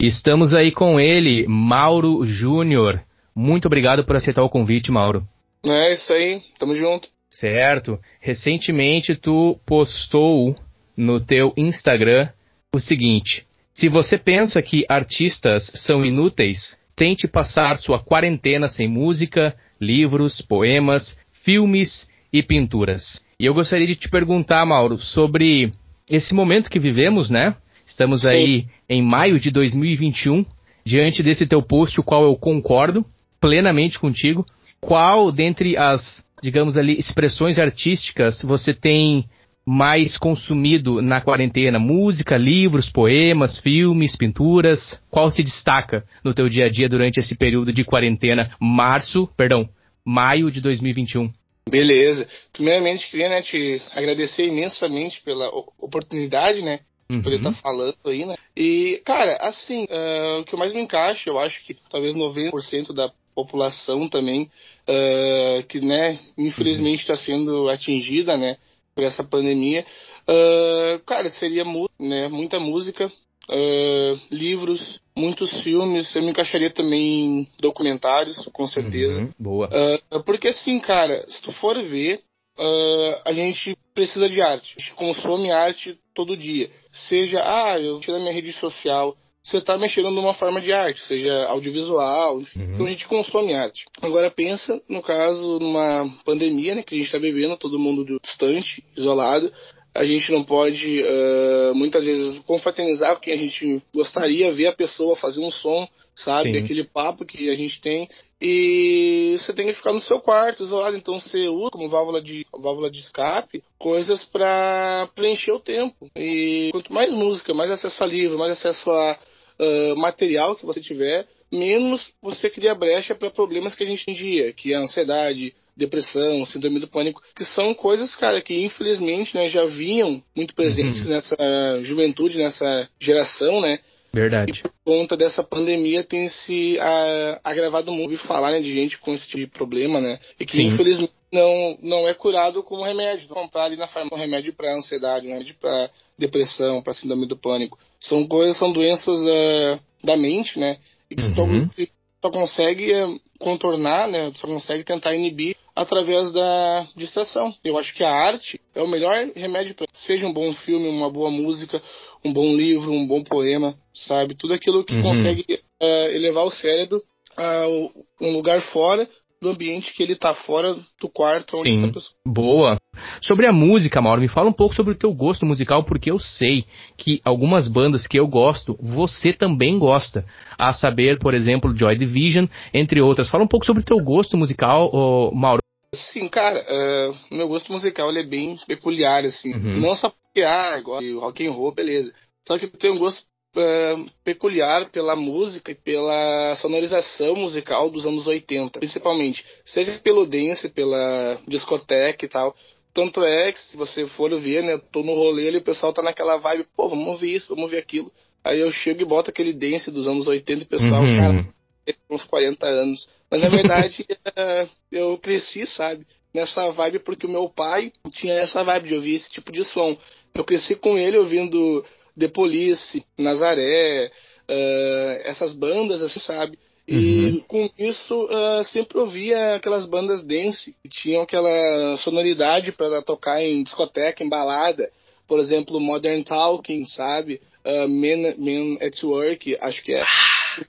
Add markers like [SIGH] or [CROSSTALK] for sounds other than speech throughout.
Estamos aí com ele, Mauro Júnior. Muito obrigado por aceitar o convite, Mauro. É isso aí, tamo junto. Certo. Recentemente tu postou no teu Instagram o seguinte: se você pensa que artistas são inúteis, tente passar sua quarentena sem música, livros, poemas, filmes e pinturas. E eu gostaria de te perguntar, Mauro, sobre esse momento que vivemos, né? Estamos aí em maio de 2021, diante desse teu post, o qual eu concordo plenamente contigo. Qual dentre as, digamos ali, expressões artísticas você tem mais consumido na quarentena? Música, livros, poemas, filmes, pinturas? Qual se destaca no teu dia a dia durante esse período de quarentena, março, perdão, maio de 2021? Beleza. Primeiramente, queria né, te agradecer imensamente pela oportunidade, né? Uhum. Poder estar tá falando aí, né? E, cara, assim, uh, o que mais me encaixa, eu acho que talvez 90% da população também, uh, que, né, infelizmente está sendo atingida, né, por essa pandemia. Uh, cara, seria né, muita música, Uh, livros, muitos filmes, eu me encaixaria também em documentários, com certeza. Uhum, boa. Uh, porque assim, cara, se tu for ver, a gente precisa de arte. A gente consome arte todo dia. Seja, ah, eu tiro a minha rede social. Você está mexendo numa forma de arte, seja audiovisual, uhum. então a gente consome arte. Agora pensa, no caso, numa pandemia, né, que a gente está vivendo, todo mundo distante, isolado, a gente não pode uh, muitas vezes confraternizar com quem a gente gostaria ver a pessoa fazer um som, sabe? Sim. Aquele papo que a gente tem. E você tem que ficar no seu quarto, isolado. Então você usa como válvula de, válvula de escape coisas para preencher o tempo. E quanto mais música, mais acesso a livro, mais acesso a uh, material que você tiver, menos você cria brecha para problemas que a gente tem dia, que é a ansiedade, depressão, síndrome do pânico, que são coisas, cara, que infelizmente né, já vinham muito presentes uhum. nessa juventude, nessa geração, né? Verdade. E por conta dessa pandemia tem se a, agravado muito falar né, de gente com esse tipo de problema, né? E que Sim. infelizmente não, não é curado com remédio. Comprar ali na farmácia um remédio para ansiedade, um remédio para depressão, para síndrome do pânico. São coisas, são doenças uh, da mente, né? E que uhum. só, só consegue uh, contornar, né? Só consegue tentar inibir através da distração. Eu acho que a arte é o melhor remédio para seja um bom filme, uma boa música, um bom livro, um bom poema, sabe? Tudo aquilo que uhum. consegue uh, elevar o cérebro a um lugar fora do ambiente que ele está fora do quarto onde Sim, pessoa... boa. Sobre a música, Mauro, me fala um pouco sobre o teu gosto musical, porque eu sei que algumas bandas que eu gosto, você também gosta. A saber, por exemplo, Joy Division, entre outras. Fala um pouco sobre o teu gosto musical, oh, Mauro. Sim, cara, uh, meu gosto musical ele é bem peculiar, assim. Uhum. Não só porque, ah, rock and roll, beleza. Só que eu tenho um gosto uh, peculiar pela música e pela sonorização musical dos anos 80, principalmente. Seja pelo dance, pela discoteca e tal. Tanto é que, se você for ver, né, eu tô no rolê ali, o pessoal tá naquela vibe, pô, vamos ouvir isso, vamos ouvir aquilo. Aí eu chego e boto aquele dance dos anos 80 e o pessoal, uhum. cara, uns 40 anos. Mas na verdade é, [LAUGHS] eu cresci, sabe, nessa vibe porque o meu pai tinha essa vibe de ouvir esse tipo de som. Eu cresci com ele ouvindo The Police, Nazaré, uh, essas bandas assim, sabe? E uhum. com isso uh, sempre ouvia aquelas bandas dance que tinham aquela sonoridade para tocar em discoteca, em balada. Por exemplo, Modern Talking, sabe? Uh, Men, Men at Work, acho que é.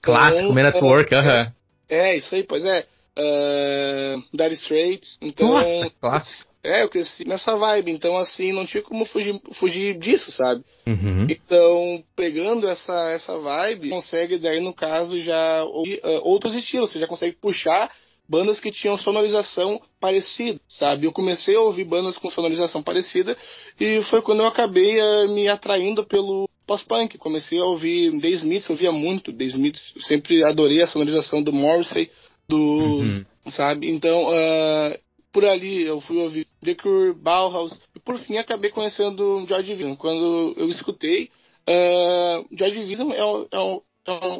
Clássico, então, Men at Work, aham. Uh -huh. É, isso aí, pois é. Uh, Dire Straits. Então, Nossa, clássico. É, eu cresci nessa vibe, então assim, não tinha como fugir, fugir disso, sabe? Uhum. Então, pegando essa, essa vibe, consegue daí, no caso, já ouvir uh, outros estilos, você já consegue puxar bandas que tinham sonorização parecida, sabe? Eu comecei a ouvir bandas com sonorização parecida e foi quando eu acabei uh, me atraindo pelo pós-punk. Comecei a ouvir The Smiths, eu via muito The Smiths, sempre adorei a sonorização do Morrissey, do, uhum. sabe? Então, uh, por ali eu fui ouvir The Cure, Bauhaus, e por fim acabei conhecendo Joy Division. Quando eu escutei, uh, Joy Division é, é,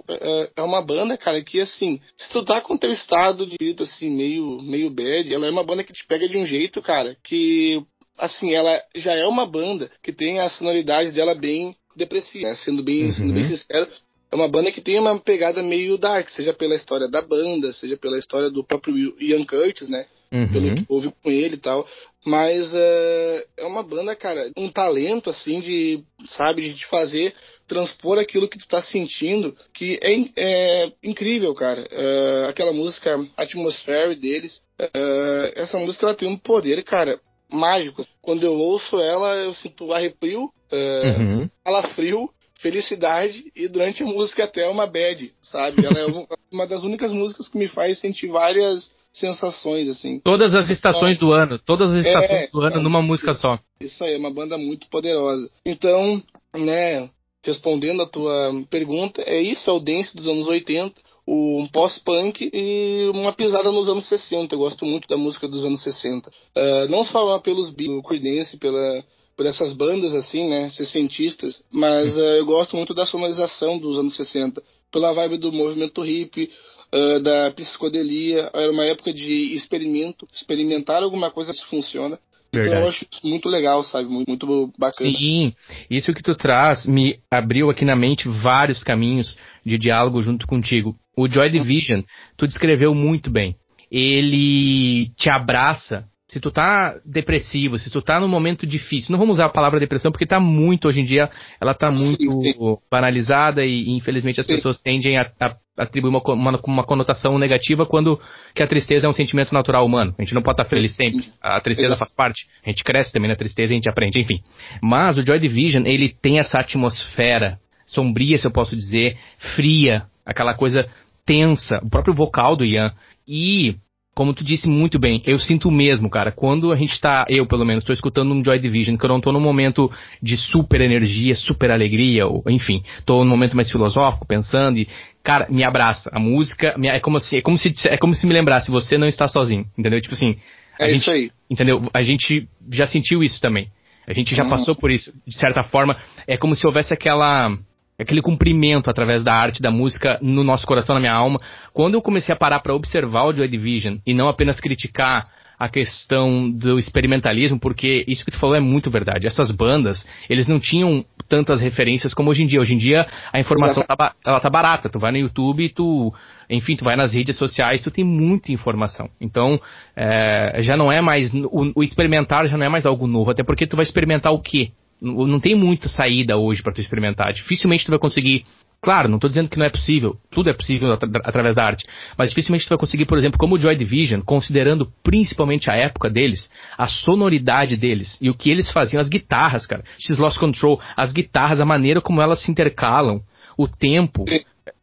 é, é uma banda, cara, que assim, se tu tá com teu estado de vida assim, meio, meio bad, ela é uma banda que te pega de um jeito, cara, que assim, ela já é uma banda que tem a sonoridade dela bem depressiva, né? sendo bem, uhum. sendo bem sincero, é uma banda que tem uma pegada meio dark, seja pela história da banda, seja pela história do próprio Ian Curtis, né? Uhum. Pelo que houve com ele e tal. Mas uh, é uma banda, cara, um talento, assim, de, sabe, de fazer transpor aquilo que tu tá sentindo, que é, é incrível, cara. Uh, aquela música Atmosphere deles, uh, essa música ela tem um poder, cara, mágico. Quando eu ouço ela, eu sinto arrepio, uh, uhum. calafrio, felicidade e durante a música até uma bad, sabe? Ela é [LAUGHS] uma das únicas músicas que me faz sentir várias sensações, assim. Todas as estações do ano, todas as estações é, do ano numa música só. Isso aí, é uma banda muito poderosa. Então, né, respondendo a tua pergunta, é isso, é o dance dos anos 80, um pós-punk e uma pisada nos anos 60. Eu gosto muito da música dos anos 60. Uh, ah, não só pelos Beatles, Creedence, pela por essas bandas assim, né, sessentistas, mas uh, eu gosto muito da sonorização dos anos 60, pela vibe do movimento hip, uh, da psicodelia, era uma época de experimento, experimentar alguma coisa que funciona. Verdade. Então eu acho isso muito legal, sabe? Muito, muito bacana. Sim, isso que tu traz me abriu aqui na mente vários caminhos de diálogo junto contigo. O Joy Division, tu descreveu muito bem. Ele te abraça se tu tá depressivo, se tu tá num momento difícil, não vamos usar a palavra depressão porque tá muito, hoje em dia, ela tá muito sim, sim. banalizada e, infelizmente as sim. pessoas tendem a, a atribuir uma, uma, uma, conotação negativa quando que a tristeza é um sentimento natural humano. A gente não pode estar feliz sempre. A tristeza Exato. faz parte. A gente cresce também na tristeza e a gente aprende, enfim. Mas o Joy Division, ele tem essa atmosfera sombria, se eu posso dizer, fria, aquela coisa tensa, o próprio vocal do Ian. E como tu disse muito bem, eu sinto o mesmo, cara. Quando a gente tá, eu pelo menos, tô escutando um Joy Division, que eu não tô num momento de super energia, super alegria, ou, enfim, tô num momento mais filosófico, pensando e, cara, me abraça. A música, me, é como se, é como se, é como se me lembrasse, você não está sozinho, entendeu? Tipo assim. É gente, isso aí. Entendeu? A gente já sentiu isso também. A gente já hum. passou por isso, de certa forma. É como se houvesse aquela aquele cumprimento através da arte, da música no nosso coração, na minha alma. Quando eu comecei a parar para observar o Joy Division e não apenas criticar a questão do experimentalismo, porque isso que tu falou é muito verdade. Essas bandas, eles não tinham tantas referências como hoje em dia. Hoje em dia a informação tá, ela tá barata. Tu vai no YouTube, tu, enfim, tu vai nas redes sociais, tu tem muita informação. Então, é, já não é mais o, o experimentar já não é mais algo novo, até porque tu vai experimentar o quê? Não tem muita saída hoje para tu experimentar. Dificilmente tu vai conseguir. Claro, não estou dizendo que não é possível, tudo é possível at através da arte, mas dificilmente tu vai conseguir, por exemplo, como o Joy Division, considerando principalmente a época deles, a sonoridade deles e o que eles faziam, as guitarras, cara, X Lost Control, as guitarras, a maneira como elas se intercalam, o tempo,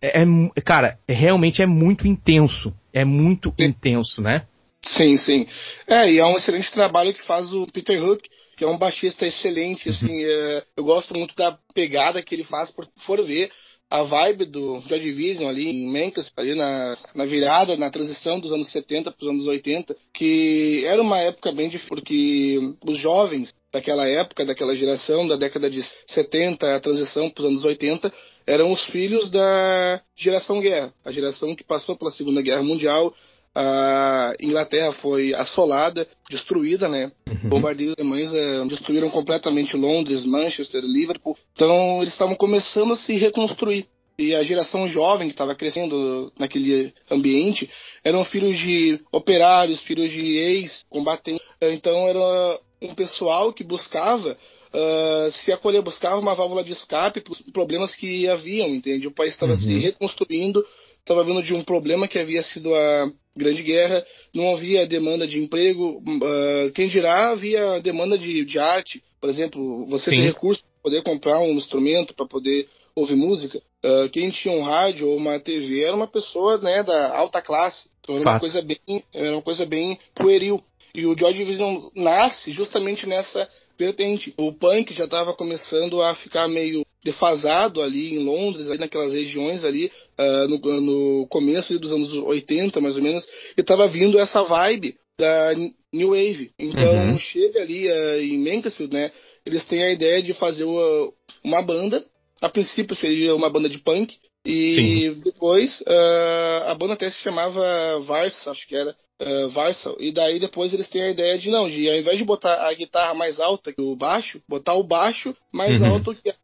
é, é cara, realmente é muito intenso, é muito sim. intenso, né? Sim, sim. É, e é um excelente trabalho que faz o Peter Hook, que é um baixista excelente, assim, uhum. é, eu gosto muito da pegada que ele faz, por for ver a vibe do Joy Division ali em Memphis, ali na, na virada, na transição dos anos 70 para os anos 80, que era uma época bem difícil, porque os jovens daquela época, daquela geração, da década de 70, a transição para os anos 80, eram os filhos da geração guerra, a geração que passou pela Segunda Guerra Mundial, a Inglaterra foi assolada, destruída, né? Uhum. Bombardeios alemães é, destruíram completamente Londres, Manchester, Liverpool. Então eles estavam começando a se reconstruir. E a geração jovem que estava crescendo naquele ambiente eram filhos de operários, filhos de ex-combatentes. Então era um pessoal que buscava Uh, se acolher, buscava uma válvula de escape para os problemas que haviam, entende? O país estava uhum. se reconstruindo, estava vindo de um problema que havia sido a Grande Guerra, não havia demanda de emprego, uh, quem dirá havia demanda de, de arte, por exemplo, você Sim. tem recurso para poder comprar um instrumento, para poder ouvir música, uh, quem tinha um rádio ou uma TV era uma pessoa né, da alta classe, então era uma coisa bem, era uma coisa bem pueril. E o George Division nasce justamente nessa vertente. O punk já estava começando a ficar meio defasado ali em Londres, ali naquelas regiões ali, uh, no, no, começo dos anos 80, mais ou menos, e estava vindo essa vibe da New Wave. Então uhum. chega ali uh, em Mansfield, né? Eles têm a ideia de fazer uma, uma banda. A princípio seria uma banda de punk, E Sim. depois uh, a banda até se chamava Varsa, acho que era uh, Varsal. E daí depois eles têm a ideia de não, de ao invés de botar a guitarra mais alta que o baixo, botar o baixo mais uhum. alto que a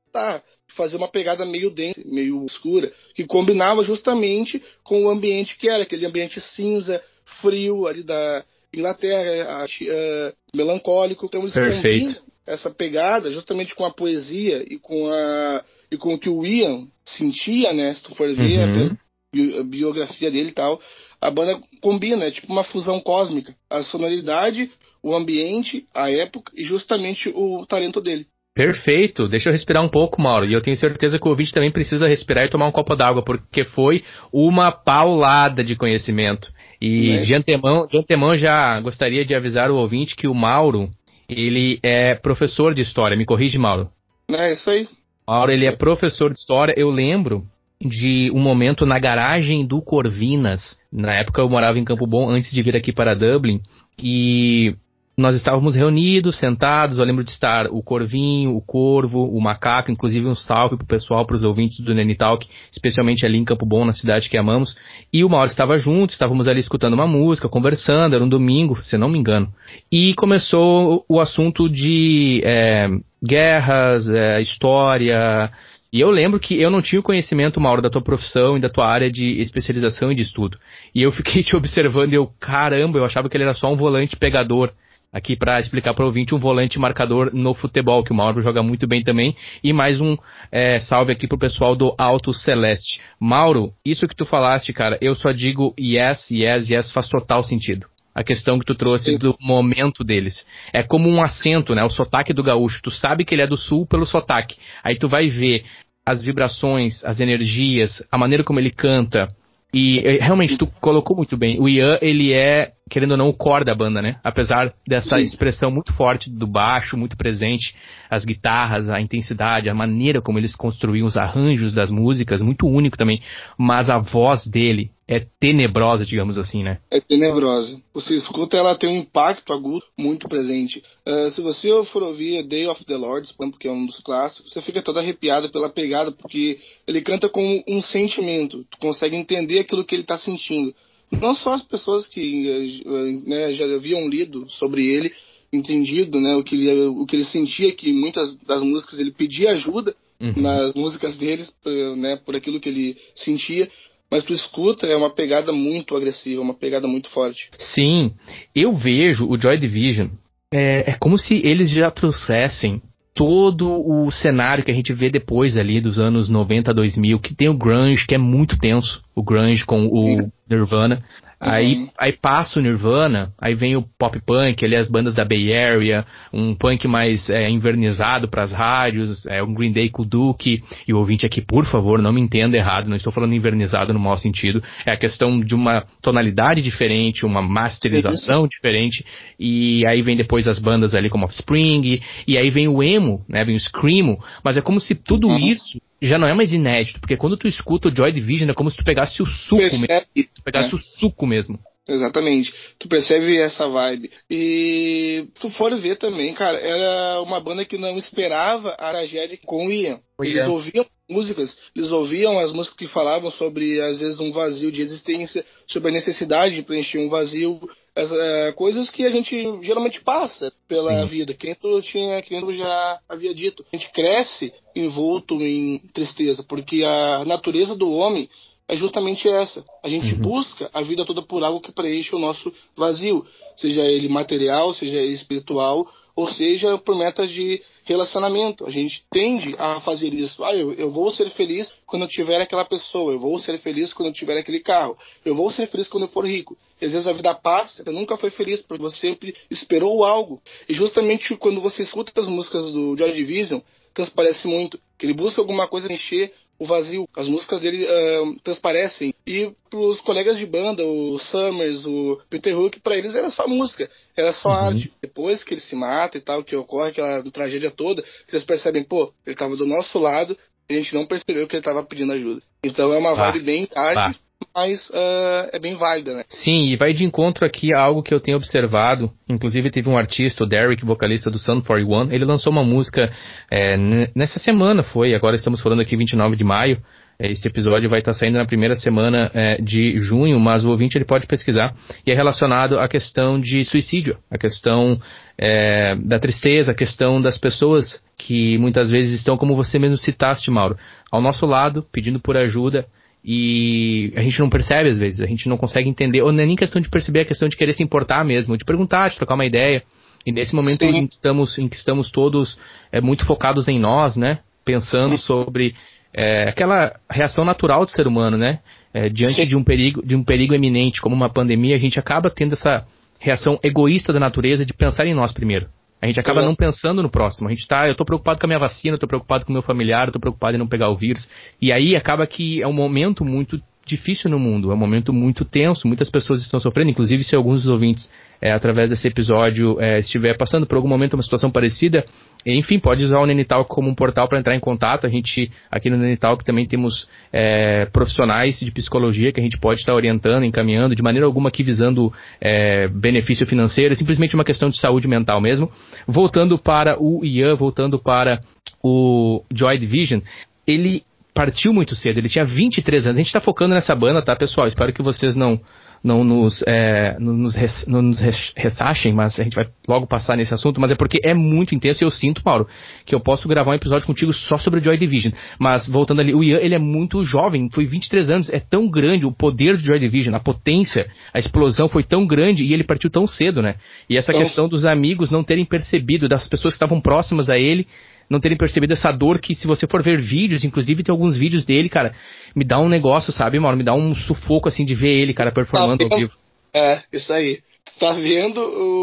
Fazer uma pegada meio densa, meio escura, que combinava justamente com o ambiente que era, aquele ambiente cinza, frio ali da Inglaterra, uh, melancólico. Então eles Perfeito. essa pegada justamente com a poesia e com a e com o que o Ian sentia, né? Se tu for ver uhum. a biografia dele e tal, a banda combina, é tipo uma fusão cósmica. A sonoridade, o ambiente, a época e justamente o talento dele. Perfeito. Deixa eu respirar um pouco, Mauro. E eu tenho certeza que o ouvinte também precisa respirar e tomar um copo d'água, porque foi uma paulada de conhecimento. E é. de, antemão, de antemão já gostaria de avisar o ouvinte que o Mauro, ele é professor de história. Me corrige, Mauro. É isso aí. Mauro, ele é professor de história. Eu lembro de um momento na garagem do Corvinas. Na época eu morava em Campo Bom antes de vir aqui para Dublin. E nós estávamos reunidos, sentados. Eu lembro de estar o Corvinho, o Corvo, o Macaco, inclusive um salve pro pessoal, para os ouvintes do Nene Talk, especialmente ali em Campo Bom, na cidade que amamos. E o Mauro estava junto, estávamos ali escutando uma música, conversando, era um domingo, se não me engano. E começou o assunto de é, guerras, é, história. E eu lembro que eu não tinha o conhecimento, Mauro, da tua profissão e da tua área de especialização e de estudo. E eu fiquei [LAUGHS] te observando e eu, caramba, eu achava que ele era só um volante pegador aqui para explicar para o ouvinte um volante marcador no futebol, que o Mauro joga muito bem também. E mais um é, salve aqui pro pessoal do Alto Celeste. Mauro, isso que tu falaste, cara, eu só digo yes, yes, yes, faz total sentido. A questão que tu trouxe Sim. do momento deles. É como um acento, né? O sotaque do gaúcho. Tu sabe que ele é do sul pelo sotaque. Aí tu vai ver as vibrações, as energias, a maneira como ele canta, e eh, realmente, tu colocou muito bem. O Ian, ele é, querendo ou não, o core da banda, né? Apesar dessa Sim. expressão muito forte do baixo, muito presente, as guitarras, a intensidade, a maneira como eles construíam os arranjos das músicas, muito único também. Mas a voz dele é tenebrosa, digamos assim, né? É tenebrosa. Você escuta, ela tem um impacto agudo muito presente. Uh, se você for ouvir Day of the Lord, porque é um dos clássicos, você fica todo arrepiado pela pegada, porque ele canta com um sentimento. Tu consegue entender aquilo que ele está sentindo. Não só as pessoas que né, já haviam lido sobre ele, entendido né, o, que ele, o que ele sentia, que muitas das músicas ele pedia ajuda uhum. nas músicas deles, né, por aquilo que ele sentia mas tu escuta, é uma pegada muito agressiva, uma pegada muito forte. Sim, eu vejo o Joy Division, é, é como se eles já trouxessem todo o cenário que a gente vê depois ali dos anos 90 a 2000, que tem o grunge, que é muito tenso, o grunge com o Nirvana. Aí, uhum. aí passa o Nirvana, aí vem o pop punk, ali as bandas da Bay Area, um punk mais é, invernizado para as rádios, é, um Green Day com o Duke, e o ouvinte aqui, por favor, não me entenda errado, não estou falando invernizado no mau sentido, é a questão de uma tonalidade diferente, uma masterização diferente, e aí vem depois as bandas ali como Offspring, e aí vem o emo, né, vem o Screamo, mas é como se tudo uhum. isso já não é mais inédito, porque quando tu escuta o Joy Division é como se tu pegasse o suco Percebe, mesmo. Tu pegasse né? o suco mesmo. Exatamente. Tu percebe essa vibe. E tu for ver também, cara, era uma banda que não esperava a tragédia com o Ian. Eles é. ouviam músicas, eles ouviam as músicas que falavam sobre, às vezes, um vazio de existência, sobre a necessidade de preencher um vazio, as, é, coisas que a gente geralmente passa pela Sim. vida, que tu tinha, que tu já havia dito. A gente cresce envolto em tristeza, porque a natureza do homem é justamente essa. A gente uhum. busca a vida toda por algo que preenche o nosso vazio, seja ele material, seja ele espiritual, ou seja por metas de relacionamento. A gente tende a fazer isso. Ah, eu, eu vou ser feliz quando eu tiver aquela pessoa, eu vou ser feliz quando eu tiver aquele carro, eu vou ser feliz quando eu for rico. E às vezes a vida passa, você nunca foi feliz, porque você sempre esperou algo. E justamente quando você escuta as músicas do Joy Division, transparece muito que ele busca alguma coisa encher o vazio. As músicas dele uh, transparecem. E pros colegas de banda, o Summers, o Peter Hook, para eles era só música, era só uhum. arte. Depois que ele se mata e tal, que ocorre aquela tragédia toda, eles percebem, pô, ele tava do nosso lado, e a gente não percebeu que ele tava pedindo ajuda. Então é uma vibe bem arte mas uh, é bem válida, né? Sim, e vai de encontro aqui a algo que eu tenho observado. Inclusive teve um artista, o Derek, vocalista do Sun 41, ele lançou uma música é, nessa semana, foi, agora estamos falando aqui 29 de maio, É, esse episódio vai estar saindo na primeira semana é, de junho, mas o ouvinte ele pode pesquisar. E é relacionado à questão de suicídio, a questão é, da tristeza, a questão das pessoas que muitas vezes estão, como você mesmo citaste, Mauro, ao nosso lado, pedindo por ajuda e a gente não percebe às vezes, a gente não consegue entender, ou não é nem questão de perceber, é questão de querer se importar mesmo, de perguntar, de trocar uma ideia. E nesse momento em que, estamos, em que estamos todos é, muito focados em nós, né? Pensando sobre é, aquela reação natural do ser humano, né? É, diante de um perigo, de um perigo eminente como uma pandemia, a gente acaba tendo essa reação egoísta da natureza de pensar em nós primeiro. A gente acaba Exato. não pensando no próximo. A gente tá, eu tô preocupado com a minha vacina, eu tô preocupado com o meu familiar, eu tô preocupado em não pegar o vírus. E aí acaba que é um momento muito difícil no mundo, é um momento muito tenso, muitas pessoas estão sofrendo, inclusive se alguns dos ouvintes, é, através desse episódio, é, estiver passando por algum momento uma situação parecida, enfim, pode usar o Nenital como um portal para entrar em contato. A gente, aqui no Nenital, também temos é, profissionais de psicologia que a gente pode estar orientando, encaminhando, de maneira alguma aqui visando é, benefício financeiro, é simplesmente uma questão de saúde mental mesmo. Voltando para o Ian, voltando para o Joy Division, ele partiu muito cedo, ele tinha 23 anos. A gente está focando nessa banda, tá, pessoal? Espero que vocês não não nos, é, não nos, res, não nos ressachem, mas a gente vai logo passar nesse assunto, mas é porque é muito intenso e eu sinto, Mauro, que eu posso gravar um episódio contigo só sobre o Joy Division. Mas voltando ali, o Ian, ele é muito jovem, foi 23 anos, é tão grande o poder do Joy Division, a potência, a explosão foi tão grande e ele partiu tão cedo, né? E essa então, questão dos amigos não terem percebido, das pessoas que estavam próximas a ele, não terem percebido essa dor que se você for ver vídeos, inclusive tem alguns vídeos dele, cara, me dá um negócio, sabe, mano? Me dá um sufoco assim de ver ele, cara, performando tá ao vivo. É, isso aí. Tá vendo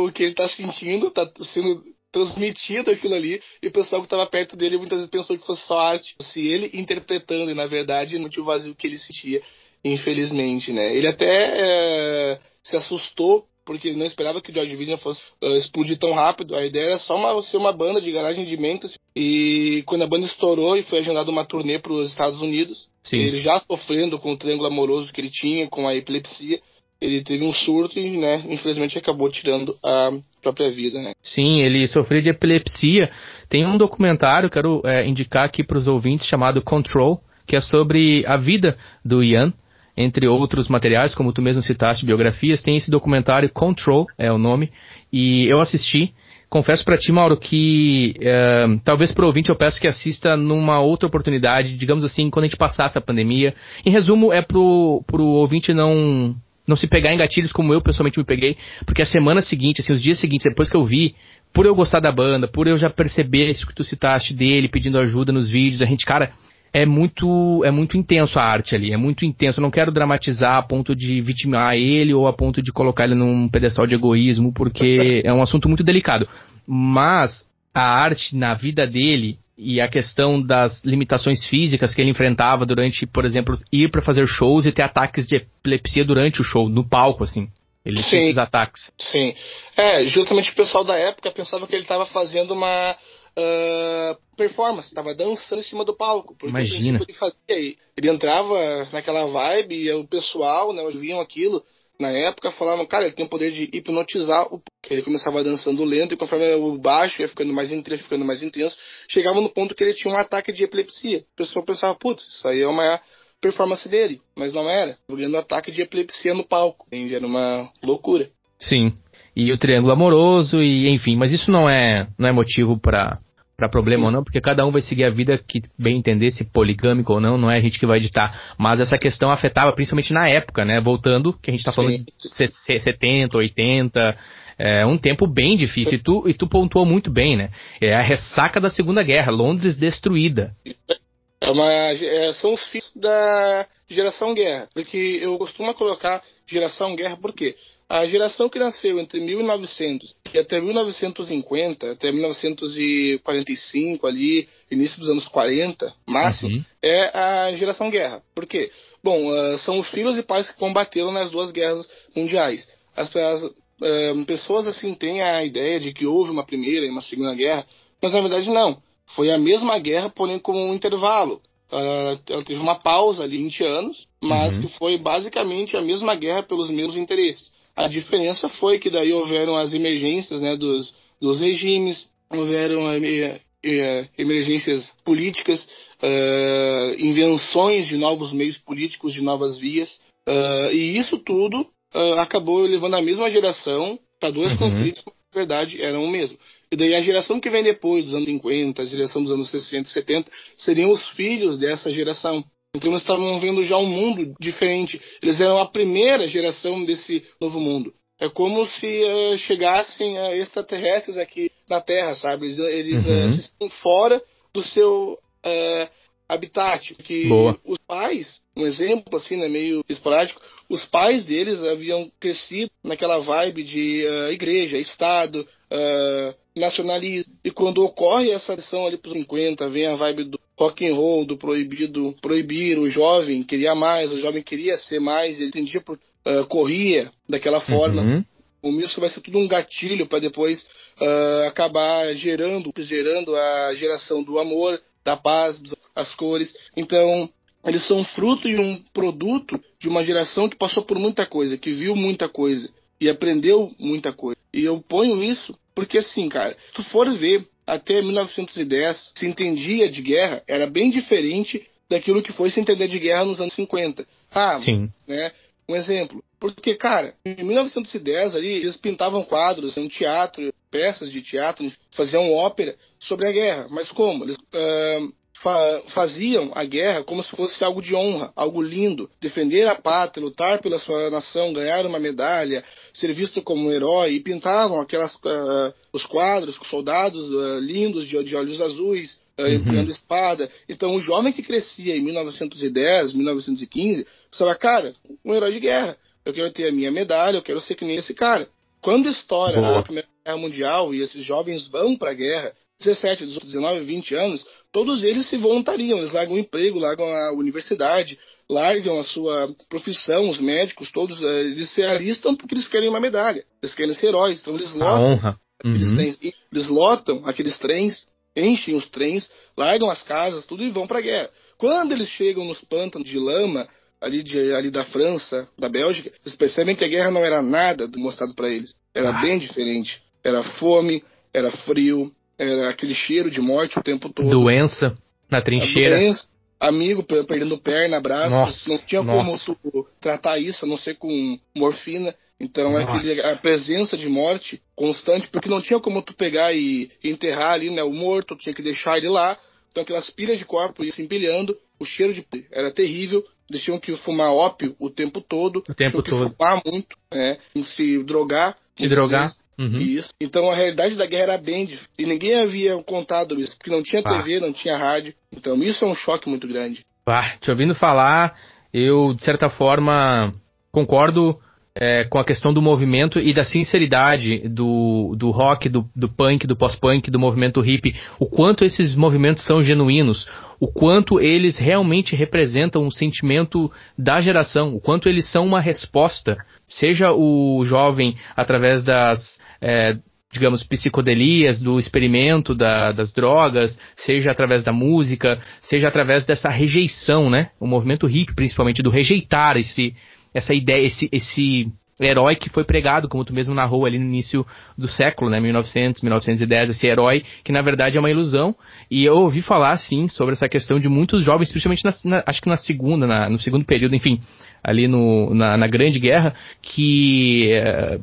o que ele tá sentindo, tá sendo transmitido aquilo ali, e o pessoal que estava perto dele muitas vezes pensou que fosse só arte. Se ele interpretando, e na verdade não tinha o vazio que ele sentia, infelizmente, né? Ele até é, se assustou porque ele não esperava que o George Vision fosse uh, explodir tão rápido. A ideia era só uma, ser uma banda de garagem de Memphis. E quando a banda estourou e foi agendada uma turnê para os Estados Unidos, Sim. ele já sofrendo com o triângulo amoroso que ele tinha, com a epilepsia, ele teve um surto e, né, infelizmente acabou tirando a própria vida, né? Sim, ele sofreu de epilepsia. Tem um documentário, quero é, indicar aqui para os ouvintes, chamado Control, que é sobre a vida do Ian entre outros materiais, como tu mesmo citaste, biografias, tem esse documentário Control, é o nome, e eu assisti. Confesso para ti, Mauro, que é, talvez pro ouvinte eu peço que assista numa outra oportunidade, digamos assim, quando a gente passar essa pandemia. Em resumo, é pro, pro ouvinte não não se pegar em gatilhos como eu pessoalmente me peguei, porque a semana seguinte, assim, os dias seguintes, depois que eu vi, por eu gostar da banda, por eu já perceber isso que tu citaste dele, pedindo ajuda nos vídeos, a gente, cara, é muito é muito intenso a arte ali, é muito intenso. Eu não quero dramatizar a ponto de vitimar ele ou a ponto de colocar ele num pedestal de egoísmo, porque [LAUGHS] é um assunto muito delicado. Mas a arte na vida dele e a questão das limitações físicas que ele enfrentava durante, por exemplo, ir para fazer shows e ter ataques de epilepsia durante o show, no palco, assim. Ele tinha esses ataques. Sim. É, justamente o pessoal da época pensava que ele estava fazendo uma uh, performance, tava dançando em cima do palco. Porque Imagina. Ele, fazia, ele entrava naquela vibe e o pessoal, né, viam aquilo na época, falavam, cara, ele tem o poder de hipnotizar o ele começava dançando lento e conforme o baixo ia ficando mais intenso, ficando mais intenso, chegava no ponto que ele tinha um ataque de epilepsia. O pessoal pensava, putz, isso aí é uma performance dele, mas não era. Olhando ataque de epilepsia no palco, entende? Era uma loucura. Sim. E o triângulo amoroso e enfim, mas isso não é não é motivo para para problema ou não, porque cada um vai seguir a vida que bem entender, se poligâmico ou não, não é a gente que vai editar. Mas essa questão afetava principalmente na época, né? Voltando, que a gente está falando de 70, 80, é um tempo bem difícil. E tu, e tu pontuou muito bem, né? É a ressaca da Segunda Guerra, Londres destruída. É uma, é, são os filhos da geração guerra. Porque eu costumo colocar geração guerra, por quê? A geração que nasceu entre 1900 e até 1950, até 1945 ali, início dos anos 40, máximo, uhum. é a geração guerra. Por quê? Bom, uh, são os filhos e pais que combateram nas duas guerras mundiais. As, as uh, pessoas assim têm a ideia de que houve uma primeira e uma segunda guerra, mas na verdade não. Foi a mesma guerra, porém com um intervalo. Uh, ela teve uma pausa ali, 20 anos, mas uhum. que foi basicamente a mesma guerra pelos mesmos interesses. A diferença foi que daí houveram as emergências né, dos, dos regimes, houveram é, é, emergências políticas uh, invenções de novos meios políticos, de novas vias. Uh, e isso tudo uh, acabou levando a mesma geração para dois uhum. conflitos que, na verdade, eram o mesmo. E daí a geração que vem depois, dos anos 50, a geração dos anos 60 e 70, seriam os filhos dessa geração. Então eles estavam vendo já um mundo diferente. Eles eram a primeira geração desse novo mundo. É como se uh, chegassem uh, extraterrestres aqui na Terra, sabe? Eles, eles uhum. uh, estão fora do seu habitat. Que Boa. os pais, um exemplo assim, né, meio esporádico, os pais deles haviam crescido naquela vibe de igreja, Estado, nacionalismo. E quando ocorre essa ação ali para os 50, vem a vibe do rock and roll, do proibido, proibir, o jovem queria mais, o jovem queria ser mais, ele entendia por uh, corria daquela forma. Uhum. O isso vai ser tudo um gatilho para depois uh, acabar gerando, gerando a geração do amor, da paz, das cores. Então, eles são fruto e um produto de uma geração que passou por muita coisa, que viu muita coisa e aprendeu muita coisa. E eu ponho isso porque, assim, cara, se tu for ver até 1910 se entendia de guerra era bem diferente daquilo que foi se entender de guerra nos anos 50. Ah, Sim. né? Um exemplo. Porque, cara, em 1910 ali, eles pintavam quadros, um teatro, peças de teatro, faziam ópera sobre a guerra. Mas como? Eles uh, fa faziam a guerra como se fosse algo de honra, algo lindo. Defender a pátria, lutar pela sua nação, ganhar uma medalha, ser visto como um herói. E pintavam aquelas, uh, os quadros com soldados uh, lindos de, de, olhos azuis, uh, uhum. empunhando espada. Então, o jovem que crescia em 1910, 1915, pensava, cara, um herói de guerra. Eu quero ter a minha medalha, eu quero ser que nem esse cara. Quando estoura Boa. a Primeira Guerra Mundial e esses jovens vão para a guerra, 17, 18, 19, 20 anos, todos eles se voluntariam, eles largam o emprego, largam a universidade, largam a sua profissão, os médicos, todos, eh, eles se alistam porque eles querem uma medalha, eles querem ser heróis, então eles lotam aqueles uhum. trens, eles lotam aqueles trens, enchem os trens, largam as casas, tudo e vão para a guerra. Quando eles chegam nos pântanos de lama, ali, de, ali da França, da Bélgica, eles percebem que a guerra não era nada mostrado para eles. Era ah. bem diferente. Era fome, era frio, era aquele cheiro de morte o tempo todo. Doença na trincheira. Doença, amigo perdendo perna, braço. Nossa, não tinha nossa. como tu tratar isso, a não ser com morfina. Então é aquele, a presença de morte constante, porque não tinha como tu pegar e enterrar ali né, o morto, tinha que deixar ele lá. Então aquelas pilhas de corpo iam se empilhando, o cheiro de era terrível, eles tinham que fumar ópio o tempo todo, o tempo todo. fumar muito, né, se drogar. Se drogar. Vezes. Uhum. Isso. Então a realidade da guerra era bem difícil. E ninguém havia contado isso, porque não tinha TV, ah. não tinha rádio. Então isso é um choque muito grande. Ah, te ouvindo falar, eu, de certa forma, concordo é, com a questão do movimento e da sinceridade do, do rock, do, do punk, do pós-punk, do movimento hip. O quanto esses movimentos são genuínos, o quanto eles realmente representam um sentimento da geração, o quanto eles são uma resposta. Seja o jovem através das é, digamos, psicodelias, do experimento da, das drogas, seja através da música, seja através dessa rejeição, né? O movimento hippie, principalmente, do rejeitar esse, essa ideia, esse, esse herói que foi pregado, como tu mesmo narrou ali no início do século, né, 1900, 1910, esse herói que na verdade é uma ilusão. E eu ouvi falar, sim, sobre essa questão de muitos jovens, principalmente na, na, acho que na segunda, na, no segundo período, enfim, ali no, na, na Grande Guerra, que, eh,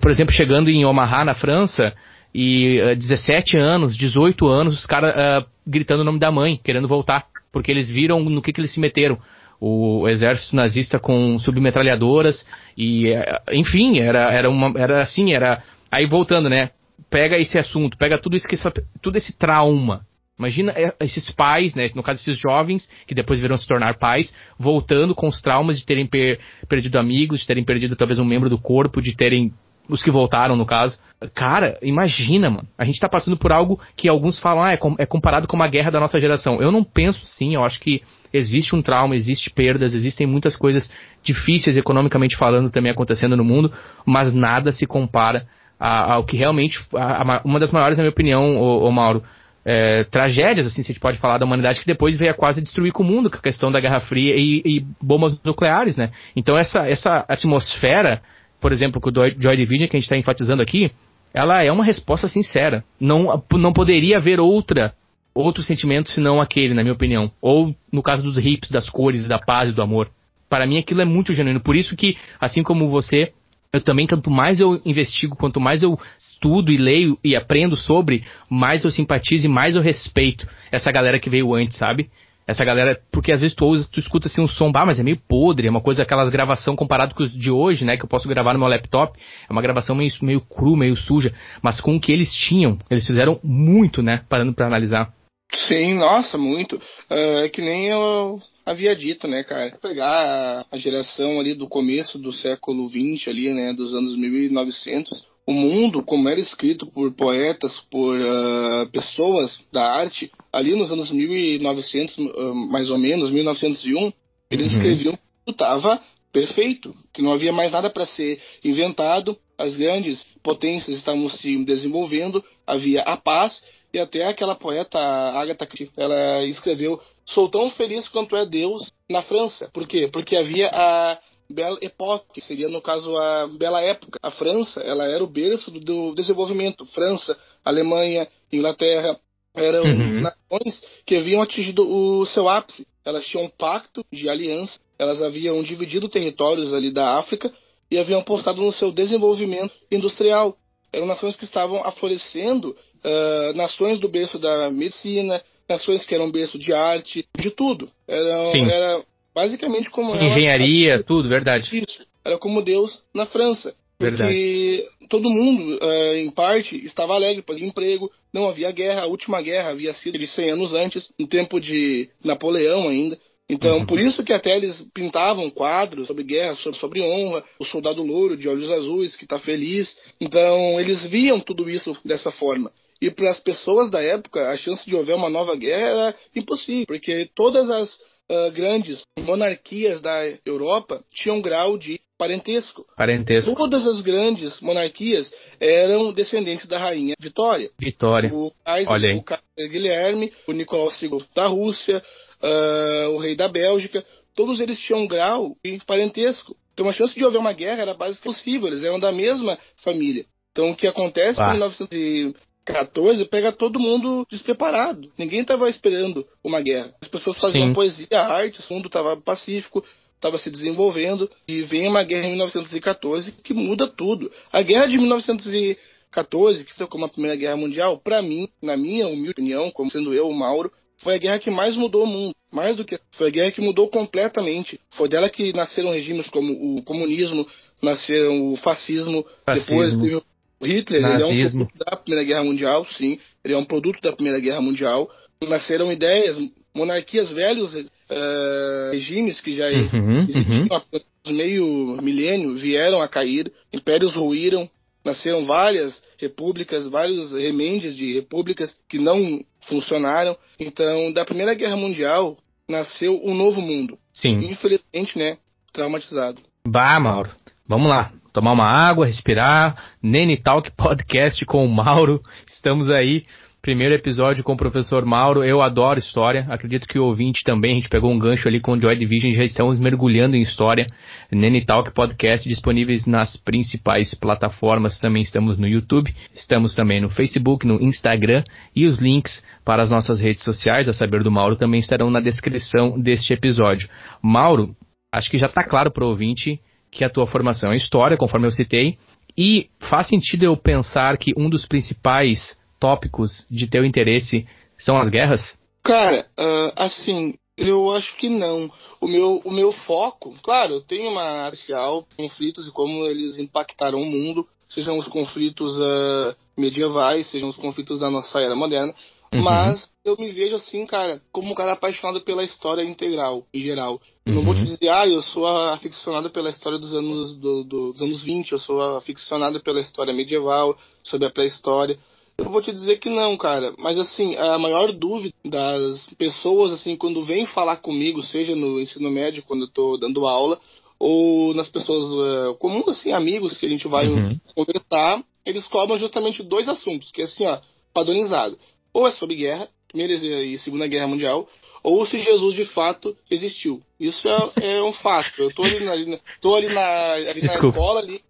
por exemplo, chegando em Omaha, na França, e 17 eh, anos, 18 anos, os caras uh, gritando o nome da mãe, querendo voltar, porque eles viram no que, que eles se meteram. O exército nazista com submetralhadoras e, enfim, era, era, uma, era assim, era... Aí voltando, né? Pega esse assunto, pega tudo, isso que, tudo esse trauma Imagina é, esses pais, né, no caso esses jovens, que depois viram se tornar pais, voltando com os traumas de terem per perdido amigos, de terem perdido talvez um membro do corpo, de terem os que voltaram, no caso. Cara, imagina, mano. A gente tá passando por algo que alguns falam, ah, é, é comparado com uma guerra da nossa geração. Eu não penso assim, eu acho que existe um trauma, existe perdas, existem muitas coisas difíceis economicamente falando também acontecendo no mundo, mas nada se compara ao que realmente, a, a, uma das maiores, na minha opinião, o, Mauro, é, tragédias, assim, se a gente pode falar da humanidade, que depois veio a quase destruir com o mundo, com a questão da Guerra Fria e, e, bombas nucleares, né? Então essa, essa atmosfera, por exemplo, que o Joy Division, que a gente está enfatizando aqui, ela é uma resposta sincera. Não, não poderia haver outra outro sentimento senão aquele, na minha opinião. Ou no caso dos hips, das cores, da paz e do amor. Para mim aquilo é muito genuíno. Por isso que, assim como você, eu também, quanto mais eu investigo, quanto mais eu estudo e leio e aprendo sobre, mais eu simpatizo e mais eu respeito essa galera que veio antes, sabe? Essa galera, porque às vezes tu, ouves, tu escuta assim um som, bah, mas é meio podre, é uma coisa, aquelas gravação comparado com os de hoje, né, que eu posso gravar no meu laptop, é uma gravação meio, meio cru, meio suja, mas com o que eles tinham, eles fizeram muito, né, parando para analisar. Sim, nossa, muito. Uh, é que nem eu havia dito, né, cara? Pegar a geração ali do começo do século XX ali, né, dos anos 1900, o mundo, como era escrito por poetas, por uh, pessoas da arte, ali nos anos 1900, uh, mais ou menos, 1901, eles uhum. escreviam que estava perfeito, que não havia mais nada para ser inventado, as grandes potências estavam se desenvolvendo, havia a paz, e até aquela poeta Agatha Christie, ela escreveu Sou tão feliz quanto é Deus na França. Por quê? Porque havia a Belle Époque, que seria no caso a Bela Época. A França, ela era o berço do desenvolvimento. França, Alemanha, Inglaterra eram uhum. nações que haviam atingido o seu ápice. Elas tinham um pacto de aliança, elas haviam dividido territórios ali da África e haviam apostado no seu desenvolvimento industrial. Eram nações que estavam aflorescendo, uh, nações do berço da medicina, nações que eram berço de arte, de tudo. Era, era basicamente como. Engenharia, tudo, verdade. Isso. Era como Deus na França. Verdade. Porque todo mundo, uh, em parte, estava alegre, pois emprego, não havia guerra. A última guerra havia sido de 100 anos antes, no tempo de Napoleão ainda. Então, uhum. por isso que até eles pintavam quadros sobre guerra, sobre, sobre honra, o soldado louro de olhos azuis que está feliz. Então, eles viam tudo isso dessa forma. E para as pessoas da época, a chance de haver uma nova guerra era impossível, porque todas as uh, grandes monarquias da Europa tinham grau de parentesco. Parentesco. Todas as grandes monarquias eram descendentes da rainha Vitória. Vitória. O Kaiser, o Guilherme, o Nicolau II da Rússia, uh, o rei da Bélgica, todos eles tinham grau de parentesco. Então a chance de haver uma guerra era basicamente possível, eles eram da mesma família. Então o que acontece ah. em 1900 14 pega todo mundo despreparado. Ninguém estava esperando uma guerra. As pessoas faziam Sim. poesia, arte, o mundo estava pacífico, estava se desenvolvendo. E vem uma guerra em 1914 que muda tudo. A guerra de 1914, que foi como a Primeira Guerra Mundial, para mim, na minha humilde opinião, como sendo eu, o Mauro, foi a guerra que mais mudou o mundo. Mais do que. Foi a guerra que mudou completamente. Foi dela que nasceram regimes como o comunismo, nasceram o fascismo, fascismo. depois teve Hitler ele é um produto da Primeira Guerra Mundial, sim. Ele é um produto da Primeira Guerra Mundial. Nasceram ideias, monarquias velhos, uh, regimes que já uhum, existiam uhum. há meio milênio vieram a cair, impérios ruíram, nasceram várias repúblicas, vários remendes de repúblicas que não funcionaram. Então, da Primeira Guerra Mundial nasceu um novo mundo. Sim. Infelizmente, né, traumatizado. Bah, Mauro. Vamos lá tomar uma água, respirar. Nene Talk Podcast com o Mauro. Estamos aí. Primeiro episódio com o professor Mauro. Eu adoro história. Acredito que o ouvinte também. A gente pegou um gancho ali com o Joy Division. Já estamos mergulhando em história. Nene Talk Podcast disponíveis nas principais plataformas. Também estamos no YouTube. Estamos também no Facebook, no Instagram. E os links para as nossas redes sociais, a saber do Mauro, também estarão na descrição deste episódio. Mauro, acho que já está claro para o ouvinte que a tua formação é história, conforme eu citei, e faz sentido eu pensar que um dos principais tópicos de teu interesse são as guerras? Cara, uh, assim, eu acho que não. O meu, o meu foco, claro, eu tenho uma arcial, conflitos e como eles impactaram o mundo, sejam os conflitos uh, medievais, sejam os conflitos da nossa era moderna, Uhum. Mas eu me vejo assim, cara, como um cara apaixonado pela história integral, em geral. Eu uhum. não vou te uhum. dizer, ah, eu sou aficionado pela história dos anos, do, do, dos anos 20, eu sou aficionado pela história medieval, sobre a pré-história. Eu vou te dizer que não, cara. Mas assim, a maior dúvida das pessoas, assim, quando vêm falar comigo, seja no ensino médio, quando eu tô dando aula, ou nas pessoas uh, comuns, assim, amigos que a gente vai uhum. conversar, eles cobram justamente dois assuntos, que é assim, ó, padronizado ou é sobre guerra, Primeira e Segunda Guerra Mundial, ou se Jesus de fato existiu. Isso é, é um fato. Eu tô ali na, tô ali na, ali na escola ali,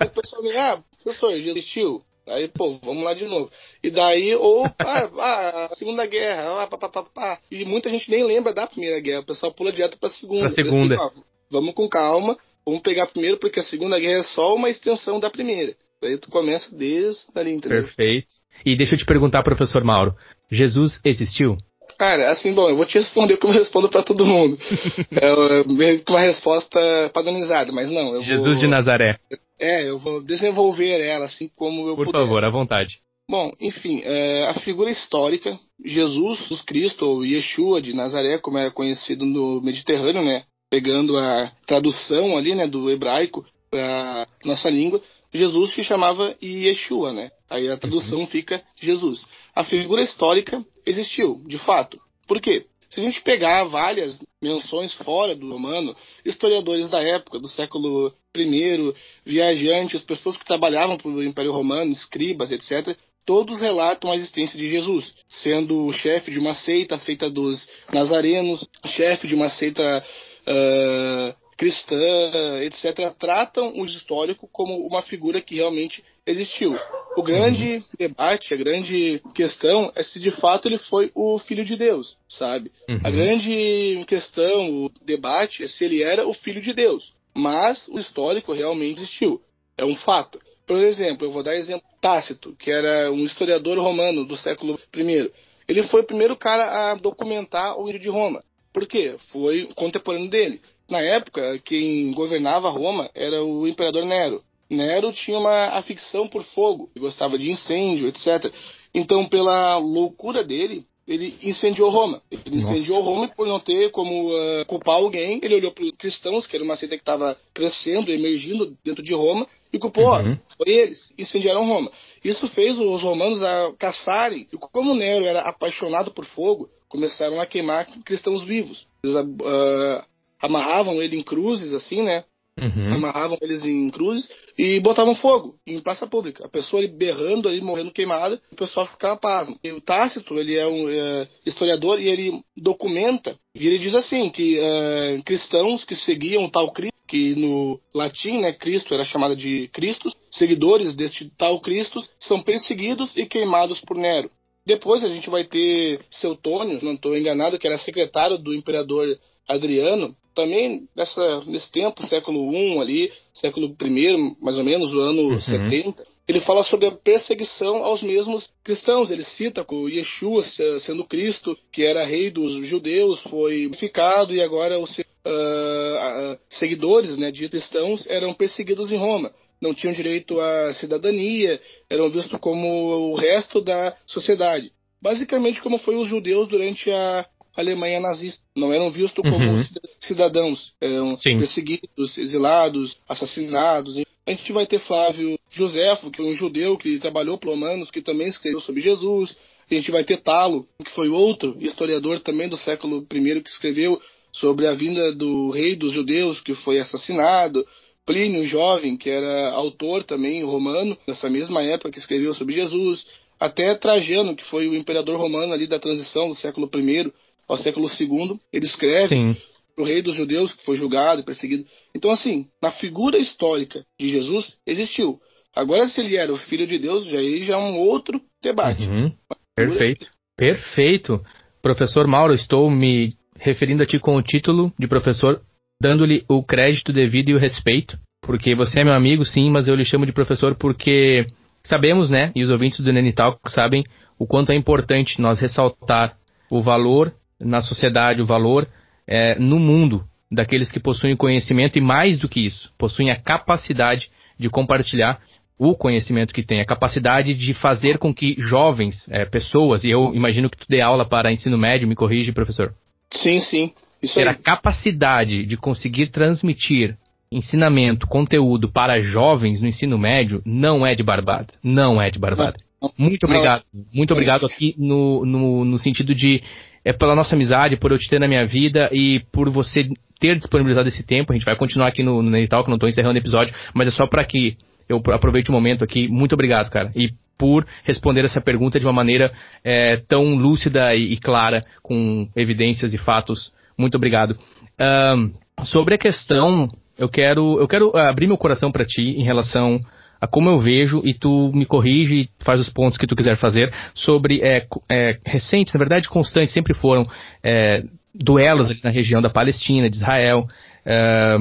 e o pessoal me ah, professor, Jesus existiu? Aí, pô, vamos lá de novo. E daí, ou ah, ah, a Segunda Guerra, ah, pá, pá, pá, pá. e muita gente nem lembra da Primeira Guerra, o pessoal pula direto pra Segunda. Pra segunda. Assim, vamos com calma, vamos pegar primeiro, porque a Segunda Guerra é só uma extensão da Primeira. Daí tu começa desde ali, entendeu? Perfeito. E deixa eu te perguntar, professor Mauro, Jesus existiu? Cara, assim, bom, eu vou te responder como eu respondo para todo mundo. [LAUGHS] é, com uma resposta padronizada, mas não. Jesus vou, de Nazaré. É, eu vou desenvolver ela assim como eu Por puder. favor, à vontade. Bom, enfim, é, a figura histórica, Jesus, Jesus Cristo, ou Yeshua de Nazaré, como é conhecido no Mediterrâneo, né? Pegando a tradução ali, né, do hebraico para nossa língua, Jesus se chamava Yeshua, né? Aí a tradução uhum. fica Jesus. A figura histórica existiu, de fato. Por quê? Se a gente pegar várias menções fora do romano, historiadores da época, do século I, viajantes, pessoas que trabalhavam para o Império Romano, escribas, etc., todos relatam a existência de Jesus, sendo o chefe de uma seita, a seita dos nazarenos, chefe de uma seita uh, cristã, etc., tratam o histórico como uma figura que realmente existiu. O grande uhum. debate, a grande questão é se de fato ele foi o filho de Deus, sabe? Uhum. A grande questão, o debate é se ele era o filho de Deus. Mas o histórico realmente existiu. É um fato. Por exemplo, eu vou dar exemplo Tácito, que era um historiador romano do século I. Ele foi o primeiro cara a documentar o Índio de Roma. Por quê? Foi contemporâneo dele. Na época, quem governava Roma era o imperador Nero. Nero tinha uma afição por fogo, gostava de incêndio, etc. Então, pela loucura dele, ele incendiou Roma. Ele Nossa. incendiou Roma por não ter como uh, culpar alguém. Ele olhou para os cristãos, que era uma seita que estava crescendo, emergindo dentro de Roma, e culpou, uhum. foi eles, incendiaram Roma. Isso fez os romanos a caçarem, e como Nero era apaixonado por fogo, começaram a queimar cristãos vivos. Eles uh, amarravam ele em cruzes, assim, né? Uhum. Amarravam eles em cruzes e botavam fogo em praça pública. A pessoa ali berrando ali, morrendo queimada, o pessoal ficava pasmo. E o Tácito, ele é um é, historiador e ele documenta, e ele diz assim, que é, cristãos que seguiam tal Cristo, que no latim, né, Cristo era chamado de Cristos, seguidores deste tal Cristo são perseguidos e queimados por Nero. Depois a gente vai ter Seutônio, não estou enganado, que era secretário do imperador Adriano, também nessa, nesse tempo, século I ali, século I, mais ou menos, o ano uhum. 70, ele fala sobre a perseguição aos mesmos cristãos. Ele cita o Yeshua sendo Cristo, que era rei dos judeus, foi purificado e agora os uh, seguidores né, de cristãos eram perseguidos em Roma. Não tinham direito à cidadania, eram vistos como o resto da sociedade. Basicamente, como foi os judeus durante a Alemanha nazista. Não eram vistos como uhum. cidadãos, eram Sim. perseguidos, exilados, assassinados. A gente vai ter Flávio Joséfo, que é um judeu que trabalhou para romanos, que também escreveu sobre Jesus. A gente vai ter Talo, que foi outro historiador também do século I que escreveu sobre a vinda do rei dos judeus, que foi assassinado. Plínio Jovem, que era autor também romano, nessa mesma época que escreveu sobre Jesus. Até Trajano, que foi o imperador romano ali da transição do século I ao século II, ele escreve para o rei dos judeus que foi julgado e perseguido. Então, assim, na figura histórica de Jesus existiu. Agora, se ele era o filho de Deus, já aí já é um outro debate. Uhum. Perfeito. Perfeito. Professor Mauro, estou me referindo a ti com o título de professor, dando-lhe o crédito devido e o respeito, porque você é meu amigo, sim, mas eu lhe chamo de professor porque sabemos, né, e os ouvintes do Nenital sabem o quanto é importante nós ressaltar o valor na sociedade, o valor é, no mundo daqueles que possuem conhecimento e mais do que isso, possuem a capacidade de compartilhar o conhecimento que tem, a capacidade de fazer com que jovens, é, pessoas, e eu imagino que tu dê aula para ensino médio, me corrige, professor. Sim, sim. Isso ter aí. a capacidade de conseguir transmitir ensinamento, conteúdo para jovens no ensino médio não é de barbada. Não é de barbada. Muito obrigado. Muito obrigado aqui no, no, no sentido de é pela nossa amizade, por eu te ter na minha vida e por você ter disponibilizado esse tempo. A gente vai continuar aqui no, no Natal, que não estou encerrando o episódio, mas é só para que eu aproveite o momento aqui. Muito obrigado, cara. E por responder essa pergunta de uma maneira é, tão lúcida e, e, clara, com evidências e fatos. Muito obrigado. Um, sobre a questão, eu quero, eu quero abrir meu coração para ti em relação a como eu vejo e tu me corrige e faz os pontos que tu quiser fazer sobre é, é, recentes, na verdade constantes, sempre foram é, duelos na região da Palestina, de Israel,